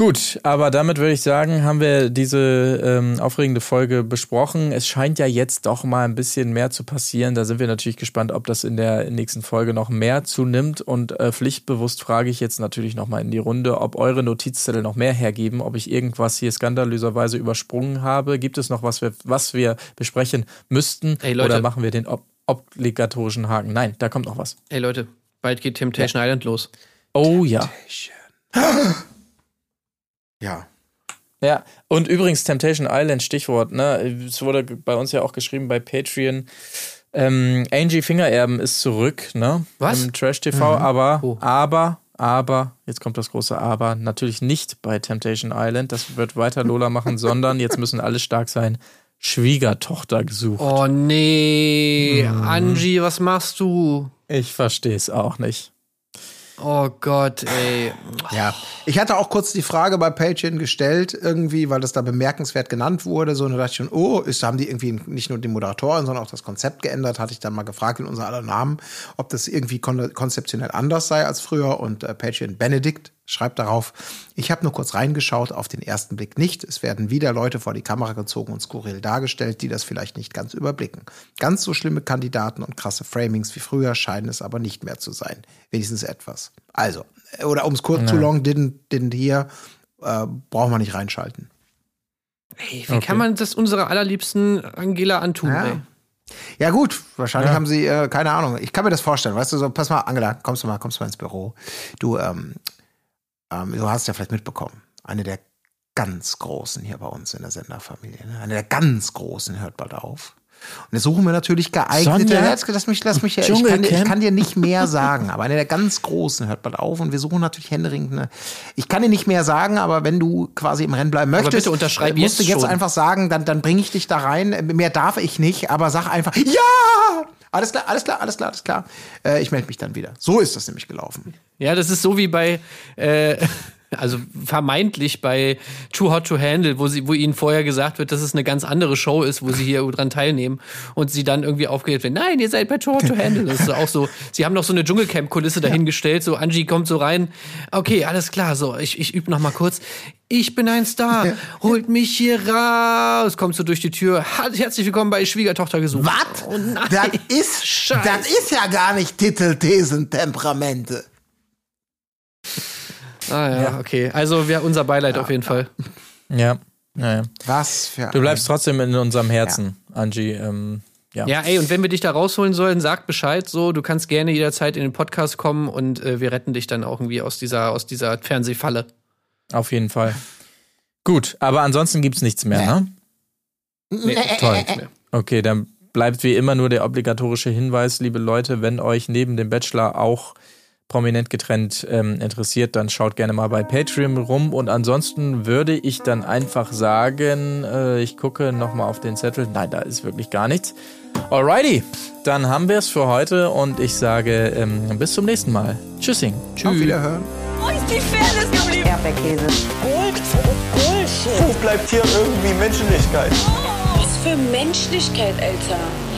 Gut, aber damit würde ich sagen, haben wir diese ähm, aufregende Folge besprochen. Es scheint ja jetzt doch mal ein bisschen mehr zu passieren. Da sind wir natürlich gespannt, ob das in der nächsten Folge noch mehr zunimmt. Und äh, pflichtbewusst frage ich jetzt natürlich noch mal in die Runde, ob eure Notizzettel noch mehr hergeben, ob ich irgendwas hier skandalöserweise übersprungen habe. Gibt es noch was, wir, was wir besprechen müssten? Ey, Leute. Oder machen wir den ob obligatorischen Haken? Nein, da kommt noch was. Ey Leute, bald geht Temptation Island los. Oh ja. ja. Ja, und übrigens Temptation Island, Stichwort, ne? Es wurde bei uns ja auch geschrieben bei Patreon. Ähm, Angie Fingererben ist zurück, ne? Was? Im Trash TV, aber, Oh. aber, aber, jetzt kommt das große Aber, natürlich nicht bei Temptation Island. Das wird weiter Lola machen, sondern jetzt müssen alle stark sein. Schwiegertochter gesucht. Oh nee, Mhm. Angie, was machst du? Ich verstehe es auch nicht. Oh Gott, ey. Ja, ich hatte auch kurz die Frage bei Patreon gestellt, irgendwie, weil das da bemerkenswert genannt wurde. So, und da dachte ich schon, oh, ist, haben die irgendwie nicht nur die Moderatoren, sondern auch das Konzept geändert? Hatte ich dann mal gefragt in unser aller Namen, ob das irgendwie kon konzeptionell anders sei als früher. Und äh, Patreon Benedikt schreibt darauf, ich habe nur kurz reingeschaut, auf den ersten Blick nicht. Es werden wieder Leute vor die Kamera gezogen und skurril dargestellt, die das vielleicht nicht ganz überblicken. Ganz so schlimme Kandidaten und krasse Framings wie früher scheinen es aber nicht mehr zu sein. Wenigstens etwas. Also, oder um es kurz zu long didn't, didn't hear, äh, brauchen wir nicht reinschalten. Ey, wie kann man das unserer allerliebsten Angela antun, Ja. ey? Ja gut, wahrscheinlich Ja. haben sie, äh, keine Ahnung, ich kann mir das vorstellen, weißt du, so, pass mal, Angela, kommst du mal, kommst du mal ins Büro. Du, ähm, ähm, du hast ja vielleicht mitbekommen, eine der ganz Großen hier bei uns in der Senderfamilie, ne? eine der ganz Großen hört bald auf. Und jetzt suchen wir natürlich geeignete. Sonja? Lass, mich, lass mich, ich kann, ich kann dir nicht mehr sagen, aber eine der ganz Großen hört bald auf und wir suchen natürlich händeringend eine. Ich kann dir nicht mehr sagen, aber wenn du quasi im Rennen bleiben möchtest, bitte unterschreib musst du jetzt jetzt schon. einfach sagen, dann, dann bringe ich dich da rein. Mehr darf ich nicht, aber sag einfach, ja! Alles klar, alles klar, alles klar, alles klar. Äh, ich melde mich dann wieder. So ist das nämlich gelaufen. Ja, das ist so wie bei, äh, also vermeintlich bei Too Hot to Handle, wo sie, wo ihnen vorher gesagt wird, dass es eine ganz andere Show ist, wo sie hier dran teilnehmen und sie dann irgendwie aufgeregt werden. Nein, ihr seid bei Too Hot to Handle. Das ist auch so. Sie haben noch so eine Dschungelcamp-Kulisse dahingestellt. So Angie kommt so rein. Okay, alles klar. So, ich, ich übe noch mal kurz. Ich bin ein Star. Holt mich hier raus. Kommt so durch die Tür. Herzlich willkommen bei Schwiegertochter gesucht. Was? Oh nein. Das ist, Scheiße. das ist ja gar nicht Titel, Thesen, Temperamente. Ah ja, okay. Also wir unser Beileid auf jeden Fall. Ja, naja. Was für Du bleibst trotzdem in unserem Herzen, Angie. Ähm, ja. Ja, ey, und wenn wir dich da rausholen sollen, sag Bescheid so. Du kannst gerne jederzeit in den Podcast kommen und äh, wir retten dich dann auch irgendwie aus dieser, aus dieser Fernsehfalle. Auf jeden Fall. Gut, aber ansonsten gibt's nichts mehr, ne? Nee, Toll. nichts mehr. Okay, dann bleibt wie immer nur der obligatorische Hinweis, liebe Leute, wenn euch neben dem Bachelor auch prominent getrennt ähm, interessiert, dann schaut gerne mal bei Patreon rum und ansonsten würde ich dann einfach sagen, äh, ich gucke nochmal auf den Zettel. Nein, da ist wirklich gar nichts. Alrighty, dann haben wir es für heute und ich sage ähm, bis zum nächsten Mal. Tschüssing. Auf Wiederhören. Wo ist die Fairness geblieben? Erdbeerkäse. Gold, Bullshit. Wo bleibt hier irgendwie Menschlichkeit? Was für Menschlichkeit, Alter.